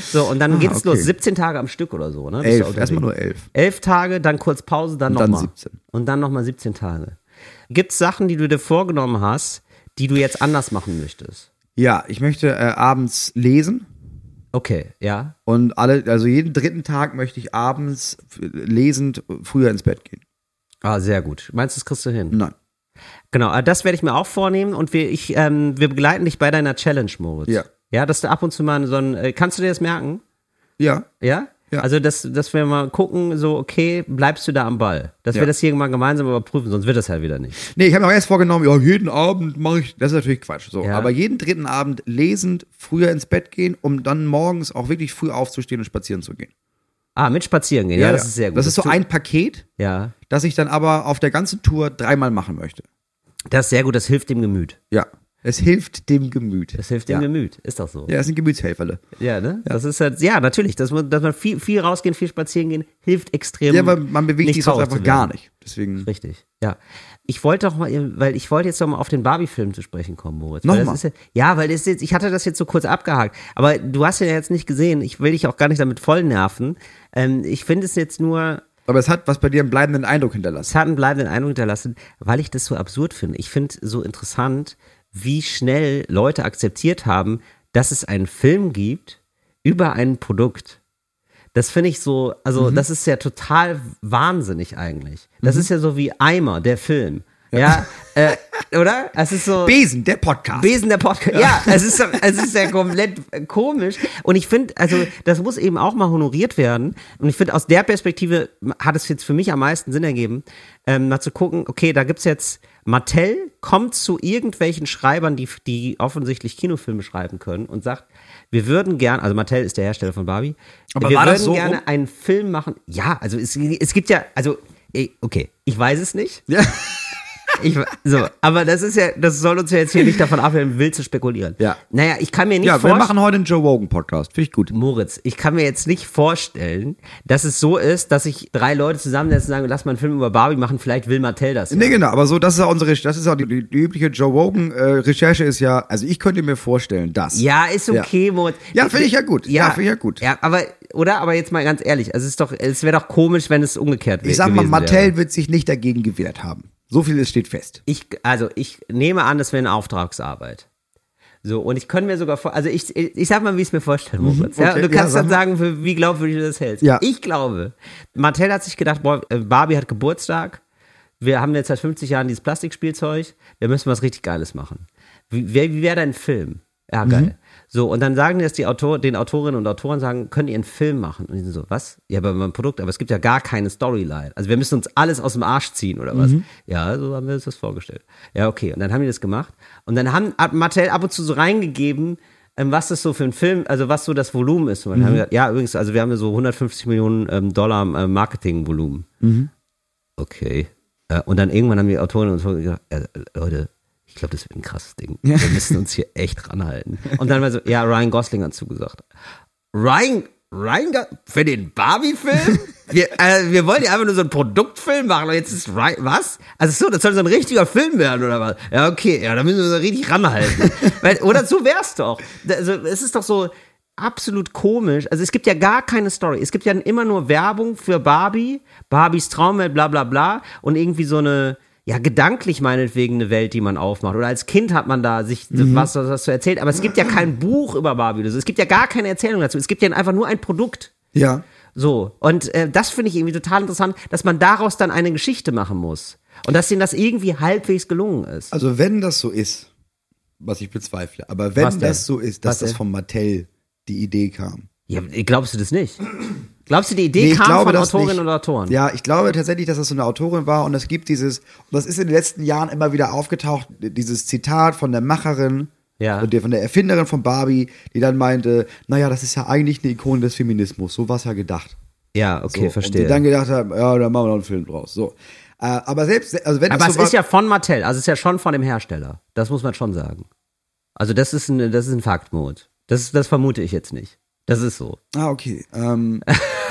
So, und dann geht's okay. los, 17 Tage am Stück oder so, ne? Bist Elf, erstmal nur elf. Elf Tage, dann kurz Pause, dann Und dann nochmal. 17. Und dann nochmal 17 Tage. Gibt's Sachen, die du dir vorgenommen hast, die du jetzt anders machen möchtest? Ja, ich möchte äh, abends lesen Okay, ja. und alle, also jeden dritten Tag möchte ich abends f- lesend früher ins Bett gehen. Ah, sehr gut. Meinst du, das kriegst du hin? Nein. Genau, äh, das werde ich mir auch vornehmen und wir, ich, ähm, wir begleiten dich bei deiner Challenge, Moritz. Ja. Ja, dass du ab und zu mal so ein, äh, kannst du dir das merken? Ja. Ja? Ja. Also, dass, dass wir mal gucken, so, okay, bleibst du da am Ball? Dass Ja. wir das hier mal gemeinsam überprüfen, sonst wird das halt wieder nicht. Nee, ich habe mir auch erst vorgenommen, ja, jeden Abend mache ich, das ist natürlich Quatsch, so. Ja. Aber jeden dritten Abend lesend früher ins Bett gehen, um dann morgens auch wirklich früh aufzustehen und spazieren zu gehen. Ah, mit spazieren gehen, ja, das ist sehr gut. Das ist so ein Paket, Ja, das ich dann aber auf der ganzen Tour dreimal machen möchte. das ist sehr gut, das hilft dem Gemüt. Ja. Es hilft dem Gemüt. Das hilft ja. dem Gemüt, ist doch so. Ja, es sind Gemütshelferle. Ja, ne? Das ist halt, ja, natürlich, dass man, dass man viel, viel rausgehen, viel spazieren gehen, hilft extrem. Ja, aber man bewegt sich sonst einfach gar nicht. Deswegen. Richtig, ja. Ich wollte doch mal, weil ich wollte jetzt doch mal auf den Barbie-Film zu sprechen kommen, Moritz. Nochmal? ja, ja, weil das jetzt, ich hatte das jetzt so kurz abgehakt, aber du hast ihn ja jetzt nicht gesehen. Ich will dich auch gar nicht damit voll nerven. Ähm, ich finde es jetzt nur, Aber es hat was bei dir einen bleibenden Eindruck hinterlassen. es hat einen bleibenden Eindruck hinterlassen, weil ich das so absurd finde. Ich finde so interessant, wie schnell Leute akzeptiert haben, dass es einen Film gibt über ein Produkt. Das finde ich so, also Mhm. das ist ja total wahnsinnig eigentlich. Das ist ja so wie Eimer, der Film. Ja, äh, oder? Es ist so. Besen, der Podcast. Besen der Podcast. Ja, es ist, es ist ja komplett komisch. Und ich finde, also, das muss eben auch mal honoriert werden. Und ich finde, aus der Perspektive hat es jetzt für mich am meisten Sinn ergeben, ähm, mal zu gucken, okay, da gibt's jetzt, Mattel kommt zu irgendwelchen Schreibern, die, die offensichtlich Kinofilme schreiben können und sagt, wir würden gern, also Mattel ist der Hersteller von Barbie, Aber wir war würden so gerne rum? einen Film machen. Ja, also es, es gibt ja, also, okay, ich weiß es nicht. Ja. Ich, so, aber das ist ja, das soll uns ja jetzt hier nicht davon abhalten, wild zu spekulieren. Ja. Naja, ich kann mir nicht Ja, wir vorstellen, machen heute einen Joe Rogan Podcast. Finde ich gut. Moritz, ich kann mir jetzt nicht vorstellen, dass es so ist, dass sich drei Leute zusammensetzen und sagen, lass mal einen Film über Barbie machen, vielleicht will Mattel das. Ja. Nee, genau, aber so, das ist ja unsere, das ist ja die, die, übliche Joe Rogan äh, Recherche ist ja, also ich könnte mir vorstellen, dass. Ja, ist okay, Moritz. Ja, finde ich ja gut. Ja, finde ich ja gut. Ja, aber, oder? Aber jetzt mal ganz ehrlich, also es ist doch, es wäre doch komisch, wenn es umgekehrt wäre. Ich sag mal, Mattel wird sich nicht dagegen gewehrt haben. So viel steht fest. Ich, also ich nehme an, das wäre eine Auftragsarbeit. So, und ich könnte mir sogar vor, also ich, ich sag mal, wie ich es mir vorstelle, Moritz. ja, okay, du ja, kannst sag dann sagen, für wie glaubwürdig du das hältst. Ja. Ich glaube, Mattel hat sich gedacht, boah, äh, Barbie hat Geburtstag. Wir haben jetzt seit 50 Jahren dieses Plastikspielzeug. Wir müssen was richtig Geiles machen. Wie, wie, wäre dein Film? Ja, Mhm. So, und dann sagen das die Autor, den Autorinnen und Autoren sagen, könnt ihr einen Film machen? Und die sind so, was? Ja, aber mein Produkt, aber es gibt ja gar keine Storyline. Also wir müssen uns alles aus dem Arsch ziehen oder Mhm. was? Ja, so haben wir uns das vorgestellt. Ja, okay. Und dann haben die das gemacht. Und dann haben hat Mattel ab und zu so reingegeben, ähm, was das so für ein Film, also was so das Volumen ist. Und dann haben Mhm. wir gesagt, ja, übrigens, also wir haben ja so 150 Millionen ähm, Dollar äh, Marketingvolumen. Mhm. Okay. Äh, und dann irgendwann haben die Autorinnen und Autoren gesagt, äh, Leute, ich glaube, das wird ein krasses Ding. Wir müssen uns hier echt ranhalten. Und dann war so, ja, Ryan Gosling hat zugesagt. Ryan, Ryan, Go- für den Barbie-Film? Wir, äh, wir wollen ja einfach nur so einen Produktfilm machen und jetzt ist Ryan, was? Also so, das soll so ein richtiger Film werden oder was? Ja, okay, ja, da müssen wir so richtig ranhalten. Weil, oder so wär's doch. Also, es ist doch so absolut komisch. Also es gibt ja gar keine Story. Es gibt ja immer nur Werbung für Barbie, Barbies Traumwelt, bla bla bla und irgendwie so eine, ja, gedanklich meinetwegen eine Welt, die man aufmacht. Oder als Kind hat man da sich was, was, was so erzählt. Aber es gibt ja kein Buch über Barbie. Es gibt ja gar keine Erzählung dazu. Es gibt ja einfach nur ein Produkt. Ja. So. Und äh, das finde ich irgendwie total interessant, dass man daraus dann eine Geschichte machen muss. Und dass denen das irgendwie halbwegs gelungen ist. Also wenn das so ist, was ich bezweifle, aber wenn Was das so ist, dass Was das von Mattel die Idee kam. Ja, glaubst du das nicht? Glaubst du, die Idee Nee, kam glaube von Autorinnen nicht. und Autoren? Ja, ich glaube tatsächlich, dass das so eine Autorin war und es gibt dieses, und das ist in den letzten Jahren immer wieder aufgetaucht, dieses Zitat von der Macherin, Ja. und der, von der Erfinderin von Barbie, die dann meinte, naja, das ist ja eigentlich eine Ikone des Feminismus, so war es ja gedacht. Ja, okay, so, verstehe. Und die dann gedacht haben, ja, dann machen wir noch einen Film draus. So. Äh, aber selbst, also wenn Aber es so ist ja von Mattel, also es ist ja schon von dem Hersteller. Das muss man schon sagen. Also das ist ein, das ist ein Faktmode. Das, das vermute ich jetzt nicht. Das ist so. Ah, okay. Ähm,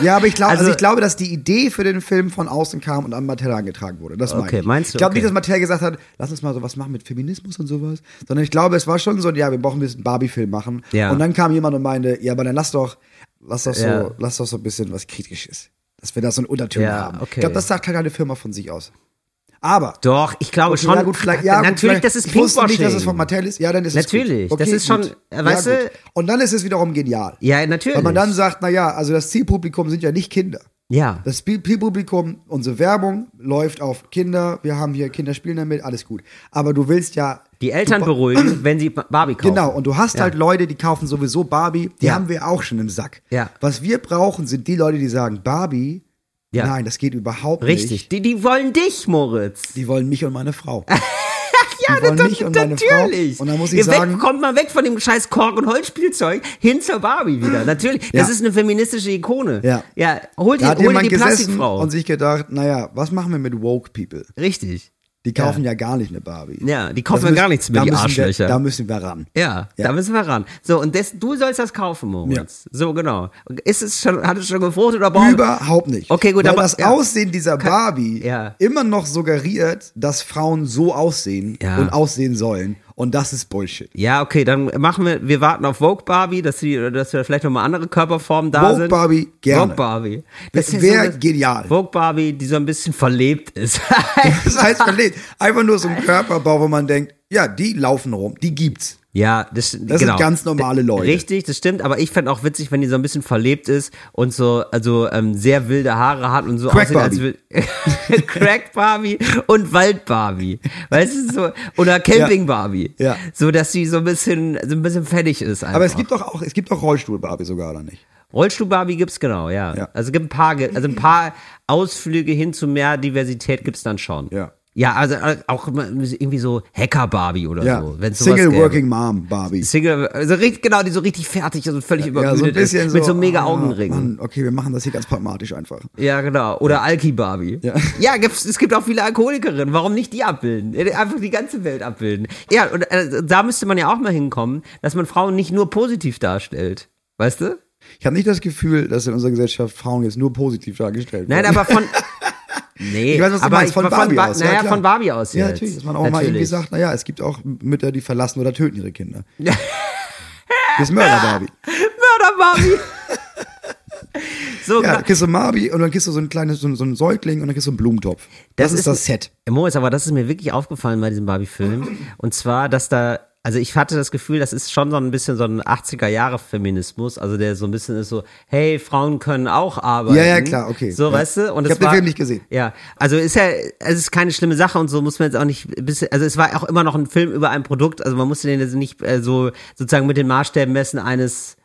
ja, aber ich glaube, also, Also- ich glaube, dass die Idee für den Film von außen kam und an Mattel angetragen wurde. Das Okay, ich. meinst du? Ich glaube Okay. nicht, dass Mattel gesagt hat, lass uns mal sowas machen mit Feminismus und sowas, sondern ich glaube, es war schon so, ja, wir brauchen ein bisschen Barbie-Film machen. Ja. Und dann kam jemand und meinte, ja, aber dann lass doch, lass doch so, Ja. lass doch so ein bisschen was Kritisches. Dass wir da so einen Unterton Ja, haben. okay. Ich glaube, das sagt keine Firma von sich aus. Aber Doch, ich glaube Okay, schon. ja, gut, vielleicht, ja, gut, natürlich, vielleicht- das ist ich wusste nicht, dass Pinkwashing. es von Mattel ist. Ja, dann ist es Natürlich, gut. das ist schon, gut. weißt du- gut. Und dann ist es wiederum genial. Ja, natürlich. Weil man dann sagt, na ja, also das Zielpublikum sind ja nicht Kinder. ja. Das Zielpublikum, unsere Werbung läuft auf Kinder, wir haben hier Kinder spielen damit, alles gut. Aber du willst ja Die Eltern du, beruhigen, wenn sie Barbie kaufen. Genau, und du hast Ja. halt Leute, die kaufen sowieso Barbie, die Ja. haben wir auch schon im Sack. Ja. Was wir brauchen, sind die Leute, die sagen, Barbie, Ja. nein, das geht überhaupt Richtig. nicht. Die, die wollen dich, Moritz. Die wollen mich und meine Frau. Ja, das- mich und meine natürlich. Frau. Und dann muss ich weg, sagen- kommt mal weg von dem scheiß Kork- und Holzspielzeug hin zur Barbie wieder. Natürlich. Ja. Das ist eine feministische Ikone. Ja. Ja, holt Da die, hat hol die Plastikfrau. und sich gedacht, naja, was machen wir mit woke people? Richtig. Die kaufen ja, gar nicht eine Barbie. Ja, die kaufen ja gar nichts mehr, da die müssen Arschlöcher. Wir, da müssen wir ran. Ja, Ja. da müssen wir ran. So, und das, du sollst das kaufen, Moritz. So, genau. Ist es schon, hat es schon gefruchtet oder brauchen Überhaupt nicht. Okay, gut, Weil aber- das ja. Aussehen dieser Barbie ja. immer noch suggeriert, dass Frauen so aussehen Ja. und aussehen sollen. Und das ist Bullshit. Ja, okay, dann machen wir, wir warten auf Vogue Barbie, dass sie, dass wir vielleicht nochmal andere Körperformen da Vogue sind. Barbie, gerne. Vogue Barbie. Das ist wär so genial. Vogue Barbie, die so ein bisschen verlebt ist. Das heißt verlegt. Einfach nur so ein Körperbau, wo man denkt, ja, die laufen rum, die gibt's. Ja, das, Das genau. sind ganz normale Leute. Richtig, das stimmt, aber ich fände auch witzig, wenn die so ein bisschen verlebt ist und so, also ähm, sehr wilde Haare hat und so Crack aussieht, als will Crack Barbie und Wald Barbie. Weißt du, so, oder Camping Barbie. Ja. So, dass sie so ein bisschen, so ein bisschen fertig ist einfach. Aber es gibt doch auch, es gibt doch Rollstuhl-Barbie sogar, oder nicht? Rollstuhl Barbie gibt's genau, ja. Ja. Also es gibt ein paar, also ein paar Ausflüge hin zu mehr Diversität gibt's dann schon. Ja. Ja, also äh, auch irgendwie so Hacker Barbie oder Ja. so, wenn's Single gäbe. Working Mom Barbie. Single, also richtig, genau, die so richtig fertig und völlig Ja, übermüdet so ein bisschen ist, so. mit so mega ah, Augenringen. Mann, okay, wir machen das hier ganz pragmatisch einfach. Ja, genau. Oder Alki Barbie. Ja. Ja, gibt's, es gibt auch viele Alkoholikerinnen. Warum nicht die abbilden? Äh, Einfach die ganze Welt abbilden. Ja, und äh, da müsste man ja auch mal hinkommen, dass man Frauen nicht nur positiv darstellt. Weißt du? Ich habe nicht das Gefühl, dass in unserer Gesellschaft Frauen jetzt nur positiv dargestellt Nein, werden. aber von. Nee, Ich weiß, was aber meinst, von Barbie Ba- aus. ja, Naja, klar. von Barbie aus Ja, jetzt. natürlich, dass man auch mal irgendwie sagt, naja, es gibt auch Mütter, die verlassen oder töten ihre Kinder. Das ist Mörder Barbie. Mörder Barbie. so, Ja, kriegst du Barbie und dann kriegst du so ein kleines, so, so einen Säugling und dann kriegst du einen Blumentopf. Das, ist das Set. Moritz, aber das ist mir wirklich aufgefallen bei diesem Barbie-Film. Und zwar, dass da, also ich hatte das Gefühl, das ist schon so ein bisschen so ein 80er-Jahre-Feminismus, also der so ein bisschen ist so, hey, Frauen können auch arbeiten. Ja, ja, klar, okay. So, Ja. weißt du? Und Ich es hab den Film nicht gesehen. Ja, also ist ja, es ist keine schlimme Sache und so muss man jetzt auch nicht, bisschen- also es war auch immer noch ein Film über ein Produkt, also man musste den jetzt nicht äh, so sozusagen mit den Maßstäben messen eines,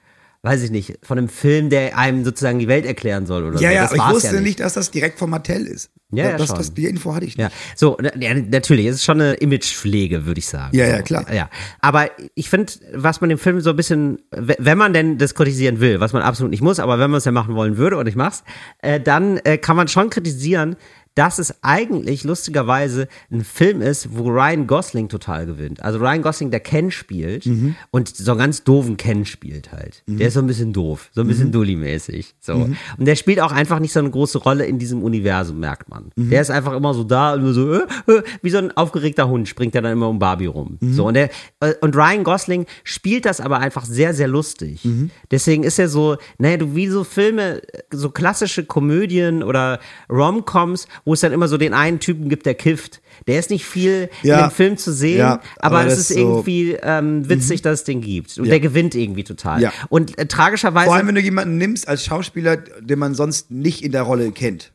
weiß ich nicht, von einem Film, der einem sozusagen die Welt erklären soll oder Ja, so. ja, das aber ich wusste ja nicht, dass das direkt von Mattel ist. Ja, ja, das, schon. das, die Info hatte ich Ja, nicht. so, na- ja, natürlich, es ist schon eine Imagepflege, würde ich sagen. Ja, so. ja, klar. Ja, aber ich finde, was man dem Film so ein bisschen, wenn man denn das kritisieren will, was man absolut nicht muss, aber wenn man es ja machen wollen würde und ich mach's, äh, dann äh, kann man schon kritisieren, dass es eigentlich lustigerweise ein Film ist, wo Ryan Gosling total gewinnt. Also Ryan Gosling, der Ken spielt Mhm. und so einen ganz doofen Ken spielt halt. Der ist so ein bisschen doof, so ein Mhm. bisschen Dully-mäßig. So. Und der spielt auch einfach nicht so eine große Rolle in diesem Universum, merkt man. Mhm. Der ist einfach immer so da nur so, äh, äh, wie so ein aufgeregter Hund springt er dann immer um Barbie rum. Mhm. So, und, der, äh, und Ryan Gosling spielt das aber einfach sehr, sehr lustig. Mhm. Deswegen ist er so, naja, du wie so Filme, so klassische Komödien oder Rom-Coms, wo es dann immer so den einen Typen gibt, der kifft. Der ist nicht viel Ja. in dem Film zu sehen, Ja, aber, aber es ist so- Mhm. irgendwie ähm, witzig, dass es den gibt. Und Ja. der gewinnt irgendwie total. Ja. Und äh, tragischerweise. Vor allem, wenn du jemanden nimmst als Schauspieler, den man sonst nicht in der Rolle kennt.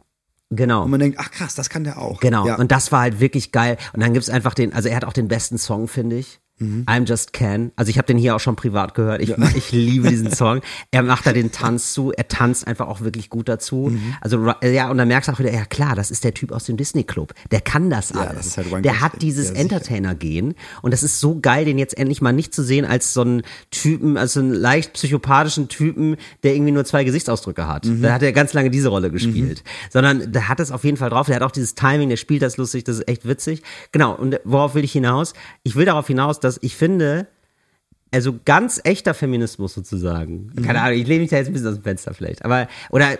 genau. Und man denkt, ach krass, das kann der auch. Genau, und das war halt wirklich geil. Und dann gibt's einfach den, also er hat auch den besten Song, finde ich. I'm Just Ken. Also ich habe den hier auch schon privat gehört. Ich, ich liebe diesen Song. Er macht da den Tanz zu. Er tanzt einfach auch wirklich gut dazu. Mhm. Also ja, und dann merkst du auch wieder, ja klar, das ist der Typ aus dem Disney Club. Der kann das Ja, alles. das halt der hat dieses Ja. Entertainer-Gehen. Und das ist so geil, den jetzt endlich mal nicht zu sehen als so einen Typen, also einen leicht psychopathischen Typen, der irgendwie nur zwei Gesichtsausdrücke hat. Mhm. Da hat er ganz lange diese Rolle gespielt. Sondern der hat es auf jeden Fall drauf. Der hat auch dieses Timing, der spielt das lustig, das ist echt witzig. Genau. Und worauf will ich hinaus? Ich will darauf hinaus, dass ich finde, also ganz echter Feminismus sozusagen. Keine Ahnung, ich lehne mich da jetzt ein bisschen aus dem Fenster vielleicht. Aber, oder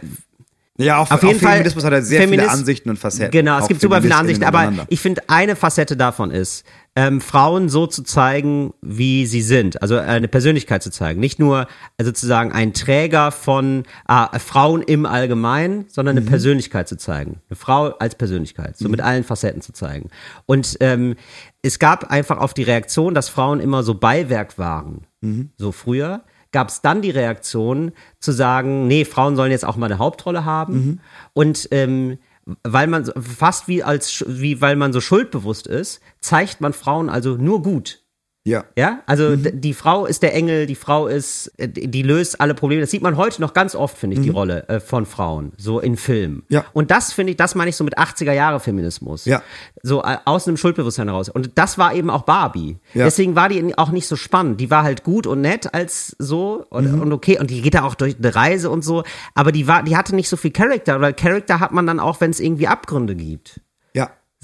Ja, auf, auf jeden Fall. Feminismus hat er sehr Feminist- viele Ansichten und Facetten. Genau, es gibt super viele Ansichten, aber ich finde, eine Facette davon ist, ähm, Frauen so zu zeigen, wie sie sind, also eine Persönlichkeit zu zeigen. Nicht nur also sozusagen ein Träger von äh, Frauen im Allgemeinen, sondern Mhm. eine Persönlichkeit zu zeigen. Eine Frau als Persönlichkeit, so mit allen Facetten zu zeigen. Und ähm, es gab einfach auf die Reaktion, dass Frauen immer so Beiwerk waren, Mhm. so früher gab es dann die Reaktion zu sagen, nee, Frauen sollen jetzt auch mal eine Hauptrolle haben. Mhm. Und ähm, weil man fast wie als wie weil man so schuldbewusst ist, zeigt man Frauen also nur gut. Ja. Ja, also Mhm. die Frau ist der Engel, die Frau ist, äh, die löst alle Probleme. Das sieht man heute noch ganz oft, finde ich, die Rolle äh, von Frauen, so in Filmen. Mhm. Ja. Und das finde ich, das meine ich so mit 80er Jahre Feminismus. Ja. So äh, aus einem Schuldbewusstsein heraus. Und das war eben auch Barbie. Ja. Deswegen war die auch nicht so spannend. Die war halt gut und nett als so und, Mhm. und okay. Und die geht da auch durch eine Reise und so. Aber die war, die hatte nicht so viel Charakter, weil Charakter hat man dann auch, wenn es irgendwie Abgründe gibt.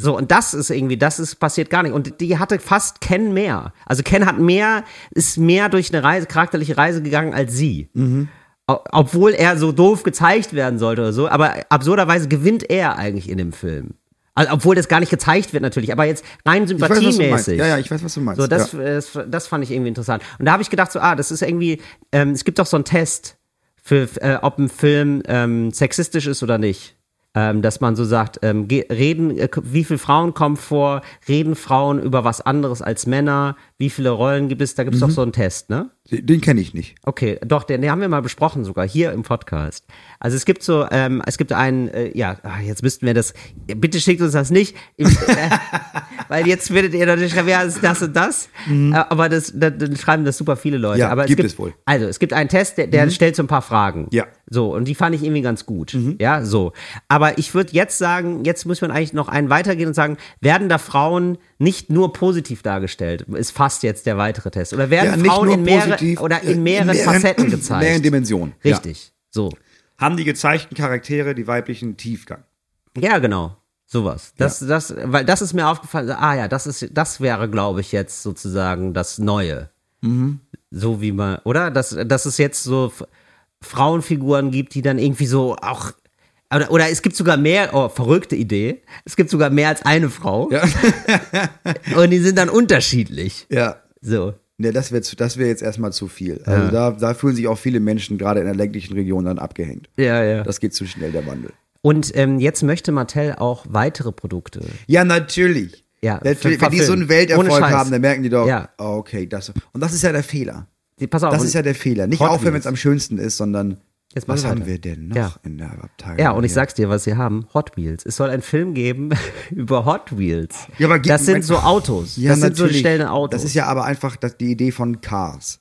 So, und das ist irgendwie, das ist passiert gar nicht. Und die hatte fast Ken mehr. Also Ken hat mehr, ist mehr durch eine Reise, charakterliche Reise gegangen als sie. O- Obwohl er so doof gezeigt werden sollte oder so, aber absurderweise gewinnt er eigentlich in dem Film. Also, obwohl das gar nicht gezeigt wird natürlich, aber jetzt rein sympathiemäßig. Ja, ja, ich weiß, was du meinst. So, das, ja. das, das fand ich irgendwie interessant. Und da habe ich gedacht, so, ah, das ist irgendwie, ähm, es gibt doch so einen Test für, äh, ob ein Film ähm, sexistisch ist oder nicht. Ähm, dass man so sagt, ähm, ge- reden, äh, wie viele Frauen kommen vor, reden Frauen über was anderes als Männer, wie viele Rollen gibt es, da gibt es Mhm. doch so einen Test, ne? Den kenne ich nicht. Okay, doch, den, den haben wir mal besprochen sogar hier im Podcast. Also es gibt so, ähm, es gibt einen, äh, ja, ah, jetzt müssten wir das, bitte schickt uns das nicht, Ich, äh, weil jetzt werdet ihr natürlich schreiben, ja, ist das und das, äh, aber das, das, dann schreiben das super viele Leute. Mhm. Ja, aber gibt es, es wohl. Also es gibt einen Test, der, der stellt so ein paar Fragen. Ja. Mhm. So, und die fand ich irgendwie ganz gut. Ja, so. Aber ich würde jetzt sagen, jetzt muss man eigentlich noch einen weitergehen und sagen, werden da Frauen nicht nur positiv dargestellt? Ist fast jetzt der weitere Test. Oder werden Ja, nicht Frauen nur in mehrere, positiv, oder äh, in mehreren, in mehreren- Facetten gezeigt? mehreren Dimensionen, ja. Richtig. So. Haben die gezeigten Charaktere die weiblichen Tiefgang? Ja, genau. Sowas. Das, das, weil das ist mir aufgefallen. Ah ja, das ist, das wäre, glaube ich, jetzt sozusagen das Neue. Mhm. So wie man, oder? Dass, dass es jetzt so Frauenfiguren gibt, die dann irgendwie so auch. Oder, oder es gibt sogar mehr, oh, verrückte Idee. Es gibt sogar mehr als eine Frau. Ja. Und die sind dann unterschiedlich. Ja. So. Ne, das wäre das wär jetzt erstmal zu viel. Also da, da fühlen sich auch viele Menschen gerade in der ländlichen Region dann abgehängt. Ja, ja. Das geht zu schnell, der Wandel. Und ähm, jetzt möchte Mattel auch weitere Produkte. Ja, natürlich. Ja, natürlich. Wenn die so einen. Welterfolg haben, dann merken die doch, Ja. oh, okay, das. Und das ist ja der Fehler. Die, pass auf. Das ist ja der Fehler. Nicht aufhören, wenn es am schönsten ist, sondern Jetzt was wir haben wir denn noch Ja. in der Abteilung? Ja, und ich hier? sag's dir, was sie haben. Hot Wheels. Es soll einen Film geben über Hot Wheels. Ja, aber das sind so Autos. Ja, das sind so schnelle Autos. Das ist ja aber einfach das, die Idee von Cars.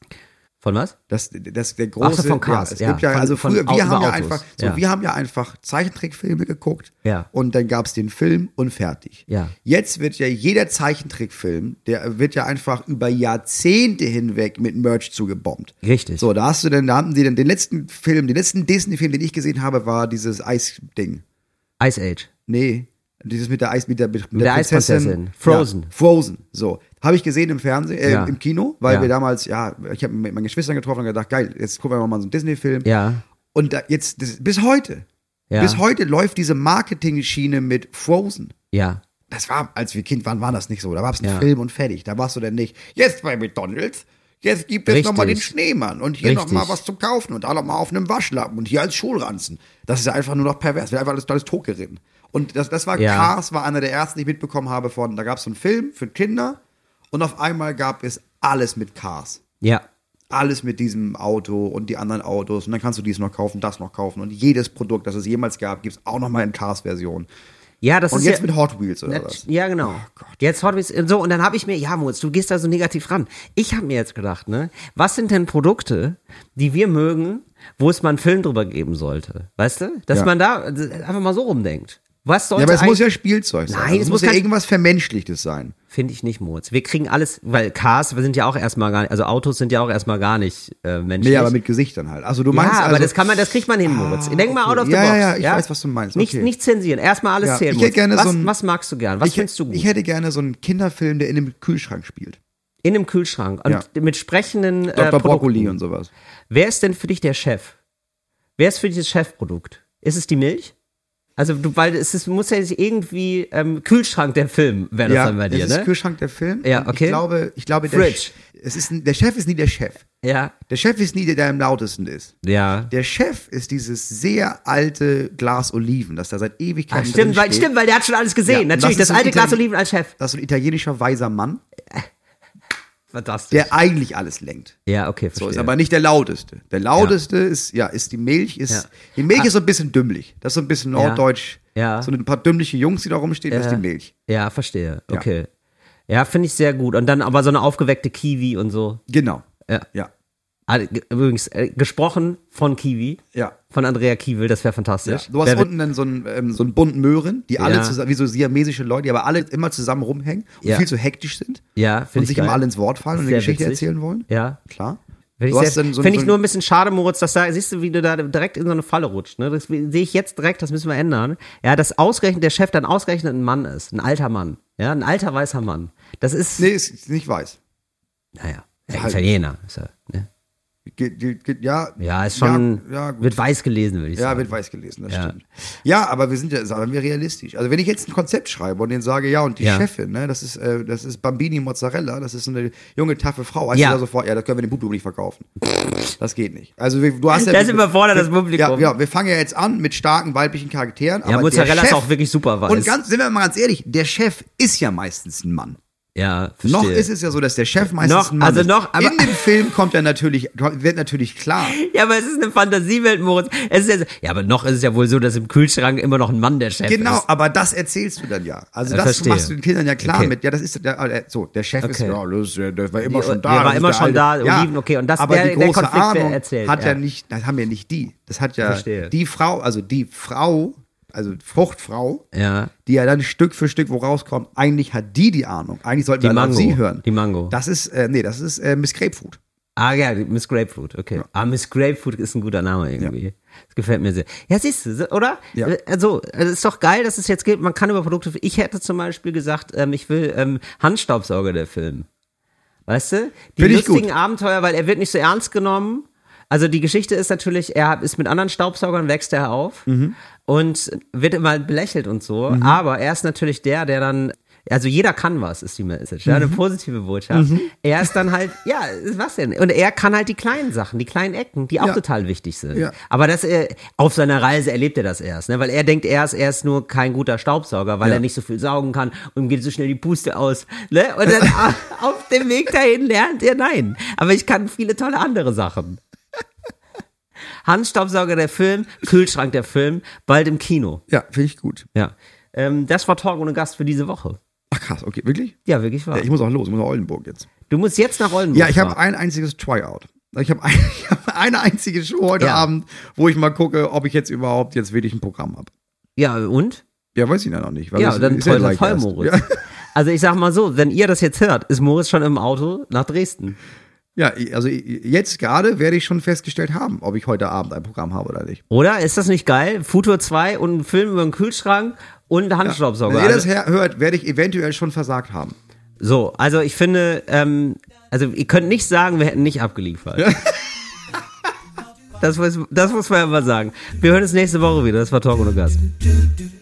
Von was? Das, das der große. Ach von Cars, ja, es ja. gibt ja, Von- also früher, wir haben ja Autos, einfach, so, ja. wir haben ja einfach Zeichentrickfilme geguckt. Ja. Und dann gab's den Film und fertig. Ja. Jetzt wird ja jeder Zeichentrickfilm, der wird ja einfach über Jahrzehnte hinweg mit Merch zugebombt. Richtig. So, da hast du denn, da haben die dann den letzten Film, den letzten Disney-Film, den ich gesehen habe, war dieses Eis-Ding. Ice Age. Nee, dieses mit der Eis, mit der, mit der Eisprinzessin. Frozen. Ja, Frozen. So. Habe ich gesehen im Fernsehen, äh, Ja. im Kino, weil Ja. wir damals, ja, ich habe mit meinen Geschwistern getroffen und gedacht, geil, jetzt gucken wir mal so einen Disney-Film. Ja. Und da, jetzt, das, bis heute, bis heute läuft diese Marketing-Schiene mit Frozen. Ja. Das war, als wir Kind waren, war das nicht so. Da war es ein. Film und fertig. Da warst du denn nicht, jetzt bei McDonalds, jetzt gibt es nochmal den Schneemann und hier nochmal was zu kaufen und da nochmal auf einem Waschlappen und hier als Schulranzen. Das ist ja einfach nur noch pervers. Wird einfach alles, alles totgeritten. Und das, das war Ja. Cars, war einer der ersten, die ich mitbekommen habe von, da gab es so einen Film für Kinder und auf einmal gab es alles mit Cars Ja. alles mit diesem Auto und die anderen Autos und dann kannst du dies noch kaufen, das noch kaufen und jedes Produkt, das es jemals gab, gibt es auch noch mal in Cars-Version. Ja, das Und ist jetzt ja, mit Hot Wheels oder was? Ja, genau. jetzt Hot Wheels, so, und dann habe ich mir, ja, Moritz, du gehst da so negativ ran. Ich habe mir jetzt gedacht, ne, was sind denn Produkte, die wir mögen, wo es mal einen Film drüber geben sollte? Weißt du? Dass Ja. man da äh, einfach mal so rumdenkt. Was sollte Ja, aber es muss ja Spielzeug sein. Nein, Also es es muss ja irgendwas Vermenschlichtes sein. Finde ich nicht, Moritz. Wir kriegen alles, weil Cars, wir sind ja auch erstmal gar nicht, also Autos sind ja auch erstmal gar nicht äh, menschlich. Nee, aber mit Gesichtern halt. Also du meinst ja, aber also, das kann man, das kriegt man hin, Moritz. Ah, Denk mal okay. out of the Ja, box. ja, ja, ich weiß, was du meinst. Nicht, Okay. nicht zensieren. Erstmal alles Ja, zählen. ich hätte gerne was, so ein- was magst du gern? Was ich, findest du gut? Ich hätte gerne so einen Kinderfilm, der in einem Kühlschrank spielt. In einem Kühlschrank und Ja. mit sprechenden äh, Dr. Brokkoli Produkten. und sowas. Wer ist denn für dich der Chef? Wer ist für dich das Chefprodukt? Ist es die Milch? Also du, weil es ist, muss ja irgendwie ähm, Kühlschrank der Film wäre das ja, dann bei dir, das ist ne? Kühlschrank der Film. Ja, okay. Ich glaube, ich glaube der, Fridge. Es ist, der Chef ist nie der Chef. Ja, Der Chef ist nie der, der am lautesten ist. ja. Der Chef ist dieses sehr alte Glas Oliven, das da seit Ewigkeiten Ach, stimmt, drin weil, steht. stimmt, weil der hat schon alles gesehen. Ja, Natürlich, das das, alte Glas Oliven als Chef. Das ist ein italienischer weiser Mann, Fantastisch. der eigentlich alles lenkt. ja, okay, So verstehe. ist aber nicht der lauteste. Der lauteste ist, ja, ist die Milch, ist, Ja. die Milch Ah. ist so ein bisschen dümmlich. Das ist so ein bisschen Ja. norddeutsch. Ja. So ein paar dümmliche Jungs, die da rumstehen, das ist Ja. die Milch. Ja, verstehe. Okay. Ja, finde ich sehr gut. Und dann aber so eine aufgeweckte Kiwi und so. Genau. Ja. Ja. Übrigens, äh, gesprochen von Kiwi. Ja. Von Andrea Kiewel, das wäre Ja. fantastisch. Du hast Wer unten dann so einen, ähm, so einen bunten Möhren, die alle Ja. zusammen, wie so siamesische Leute, die aber alle immer zusammen rumhängen und Ja. viel zu hektisch sind ja, und sich geil. immer alle ins Wort fallen und eine Geschichte witzig. erzählen wollen. Ja. Klar. Finde ich, sehr- so- find ich nur ein bisschen schade, Moritz, dass da, siehst du, wie du da direkt in so eine Falle rutscht. Ne? Das sehe ich jetzt direkt, das müssen wir ändern. Ja, dass ausgerechnet der Chef dann ausgerechnet ein Mann ist. Ein alter Mann. Ja, ein alter weißer Mann. Das ist, Nee, ist, ist nicht weiß. naja, Halt. Italiener. Ist er, ne? Ge- ge- ge- ja, Ja, ist schon, Ja, ja, wird weiß gelesen, würde ich Ja, sagen. wird weiß gelesen, das Ja. stimmt. Ja, aber wir sind ja, sagen wir realistisch. Also wenn ich jetzt ein Konzept schreibe und den sage, ja, und die Ja. Chefin, ne, das ist, äh, das ist Bambini Mozzarella, das ist eine junge, taffe Frau, heißt Ja. ja. sofort, ja, das können wir dem Publikum nicht verkaufen. Das geht nicht. Also wir, du hast ja. Das überfordert das wir- Publikum. Ja, ja, wir fangen ja jetzt an mit starken weiblichen Charakteren. Ja, Mozzarella ist Chef- auch wirklich super weiß. Und ganz, sind wir mal ganz ehrlich, der Chef ist ja meistens ein Mann. Ja, verstehe. Noch ist es ja so, dass der Chef meistens Noch, ein Mann also ist. noch, aber- In dem Film kommt er natürlich, wird natürlich klar. Ja, aber es ist eine Fantasiewelt, Moritz. Es ist ja, so, ja, aber noch ist es ja wohl so, dass im Kühlschrank immer noch ein Mann der Chef Genau, ist. aber das erzählst du dann ja. Also Ja, das verstehe. machst du den Kindern ja klar Okay. mit. Ja, das ist der, äh, so, der Chef ist Okay. ja, das, äh, der war immer schon da. der war ist immer der schon da, ja, Oliven, okay, und das- aber der- die der große Konflikt wird Ahnung erzählt, hat ja. ja. nicht, das haben ja nicht die. Das hat ja Verstehe. die Frau, also die Frau, also Fruchtfrau, Ja. die ja dann Stück für Stück wo rauskommt, eigentlich hat die die Ahnung. Eigentlich sollten Die wir Mango. sie hören. Die Mango. Das ist, äh, nee, das ist äh, Miss Grapefruit. Ah ja, Miss Grapefruit, okay. Ah, Miss Grapefruit ist ein guter Name irgendwie. Das gefällt mir sehr. Ja, siehst du, oder? Ja. Also, es ist doch geil, dass es jetzt geht. Man kann über Produkte. Ich hätte zum Beispiel gesagt, ähm, ich will ähm, Handstaubsauger der Film. Weißt du? Die Find lustigen. Abenteuer, weil er wird nicht so ernst genommen. Also die Geschichte ist natürlich, er ist mit anderen Staubsaugern, wächst er auf Mhm. und wird immer belächelt und so. Aber er ist natürlich der, der dann, also jeder kann was, ist die Message. Ja, eine Mhm. positive Botschaft. Er ist dann halt, ja, was denn? Und er kann halt die kleinen Sachen, die kleinen Ecken, die auch Ja. total wichtig sind. Ja. Aber das, äh, auf seiner Reise erlebt er das erst, ne? weil er denkt erst, er ist nur kein guter Staubsauger, weil Ja. er nicht so viel saugen kann und ihm geht so schnell die Puste aus. Ne? Und dann auf dem Weg dahin lernt er, nein, aber ich kann viele tolle andere Sachen. Handstaubsauger der Film, Kühlschrank der Film, bald im Kino. Ja, finde ich gut. Ja. Ähm, das war Talk ohne Gast für diese Woche. Ach krass, okay, wirklich? Ja, wirklich wahr. Ja, ich muss auch los, ich muss nach Oldenburg jetzt. du musst jetzt nach Oldenburg. Ja, ich habe ein einziges Tryout. Ich habe ein, hab eine einzige Show heute Ja. Abend, wo ich mal gucke, ob ich jetzt überhaupt jetzt wirklich ein Programm habe. Ja, und? Ja, weiß ich ja noch nicht. Ja, dann ist toll, gleich voll. Moritz. Ja, Also ich sag mal so, wenn ihr das jetzt hört, ist Moritz schon im Auto nach Dresden. Ja, also jetzt gerade werde ich schon festgestellt haben, ob ich heute Abend ein Programm habe oder nicht. Oder? Ist das nicht geil? Futur 2 und ein Film über den Kühlschrank und einen Handstaubsauger. Wenn ihr das Also- hört, werde ich eventuell schon versagt haben. so, also ich finde, ähm, also ihr könnt nicht sagen, wir hätten nicht abgeliefert. Das muss, das muss man ja mal sagen. Wir hören uns nächste Woche wieder. Das war Talk ohne Gast.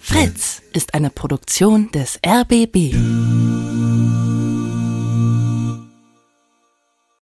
Fritz ist eine Produktion des RBB.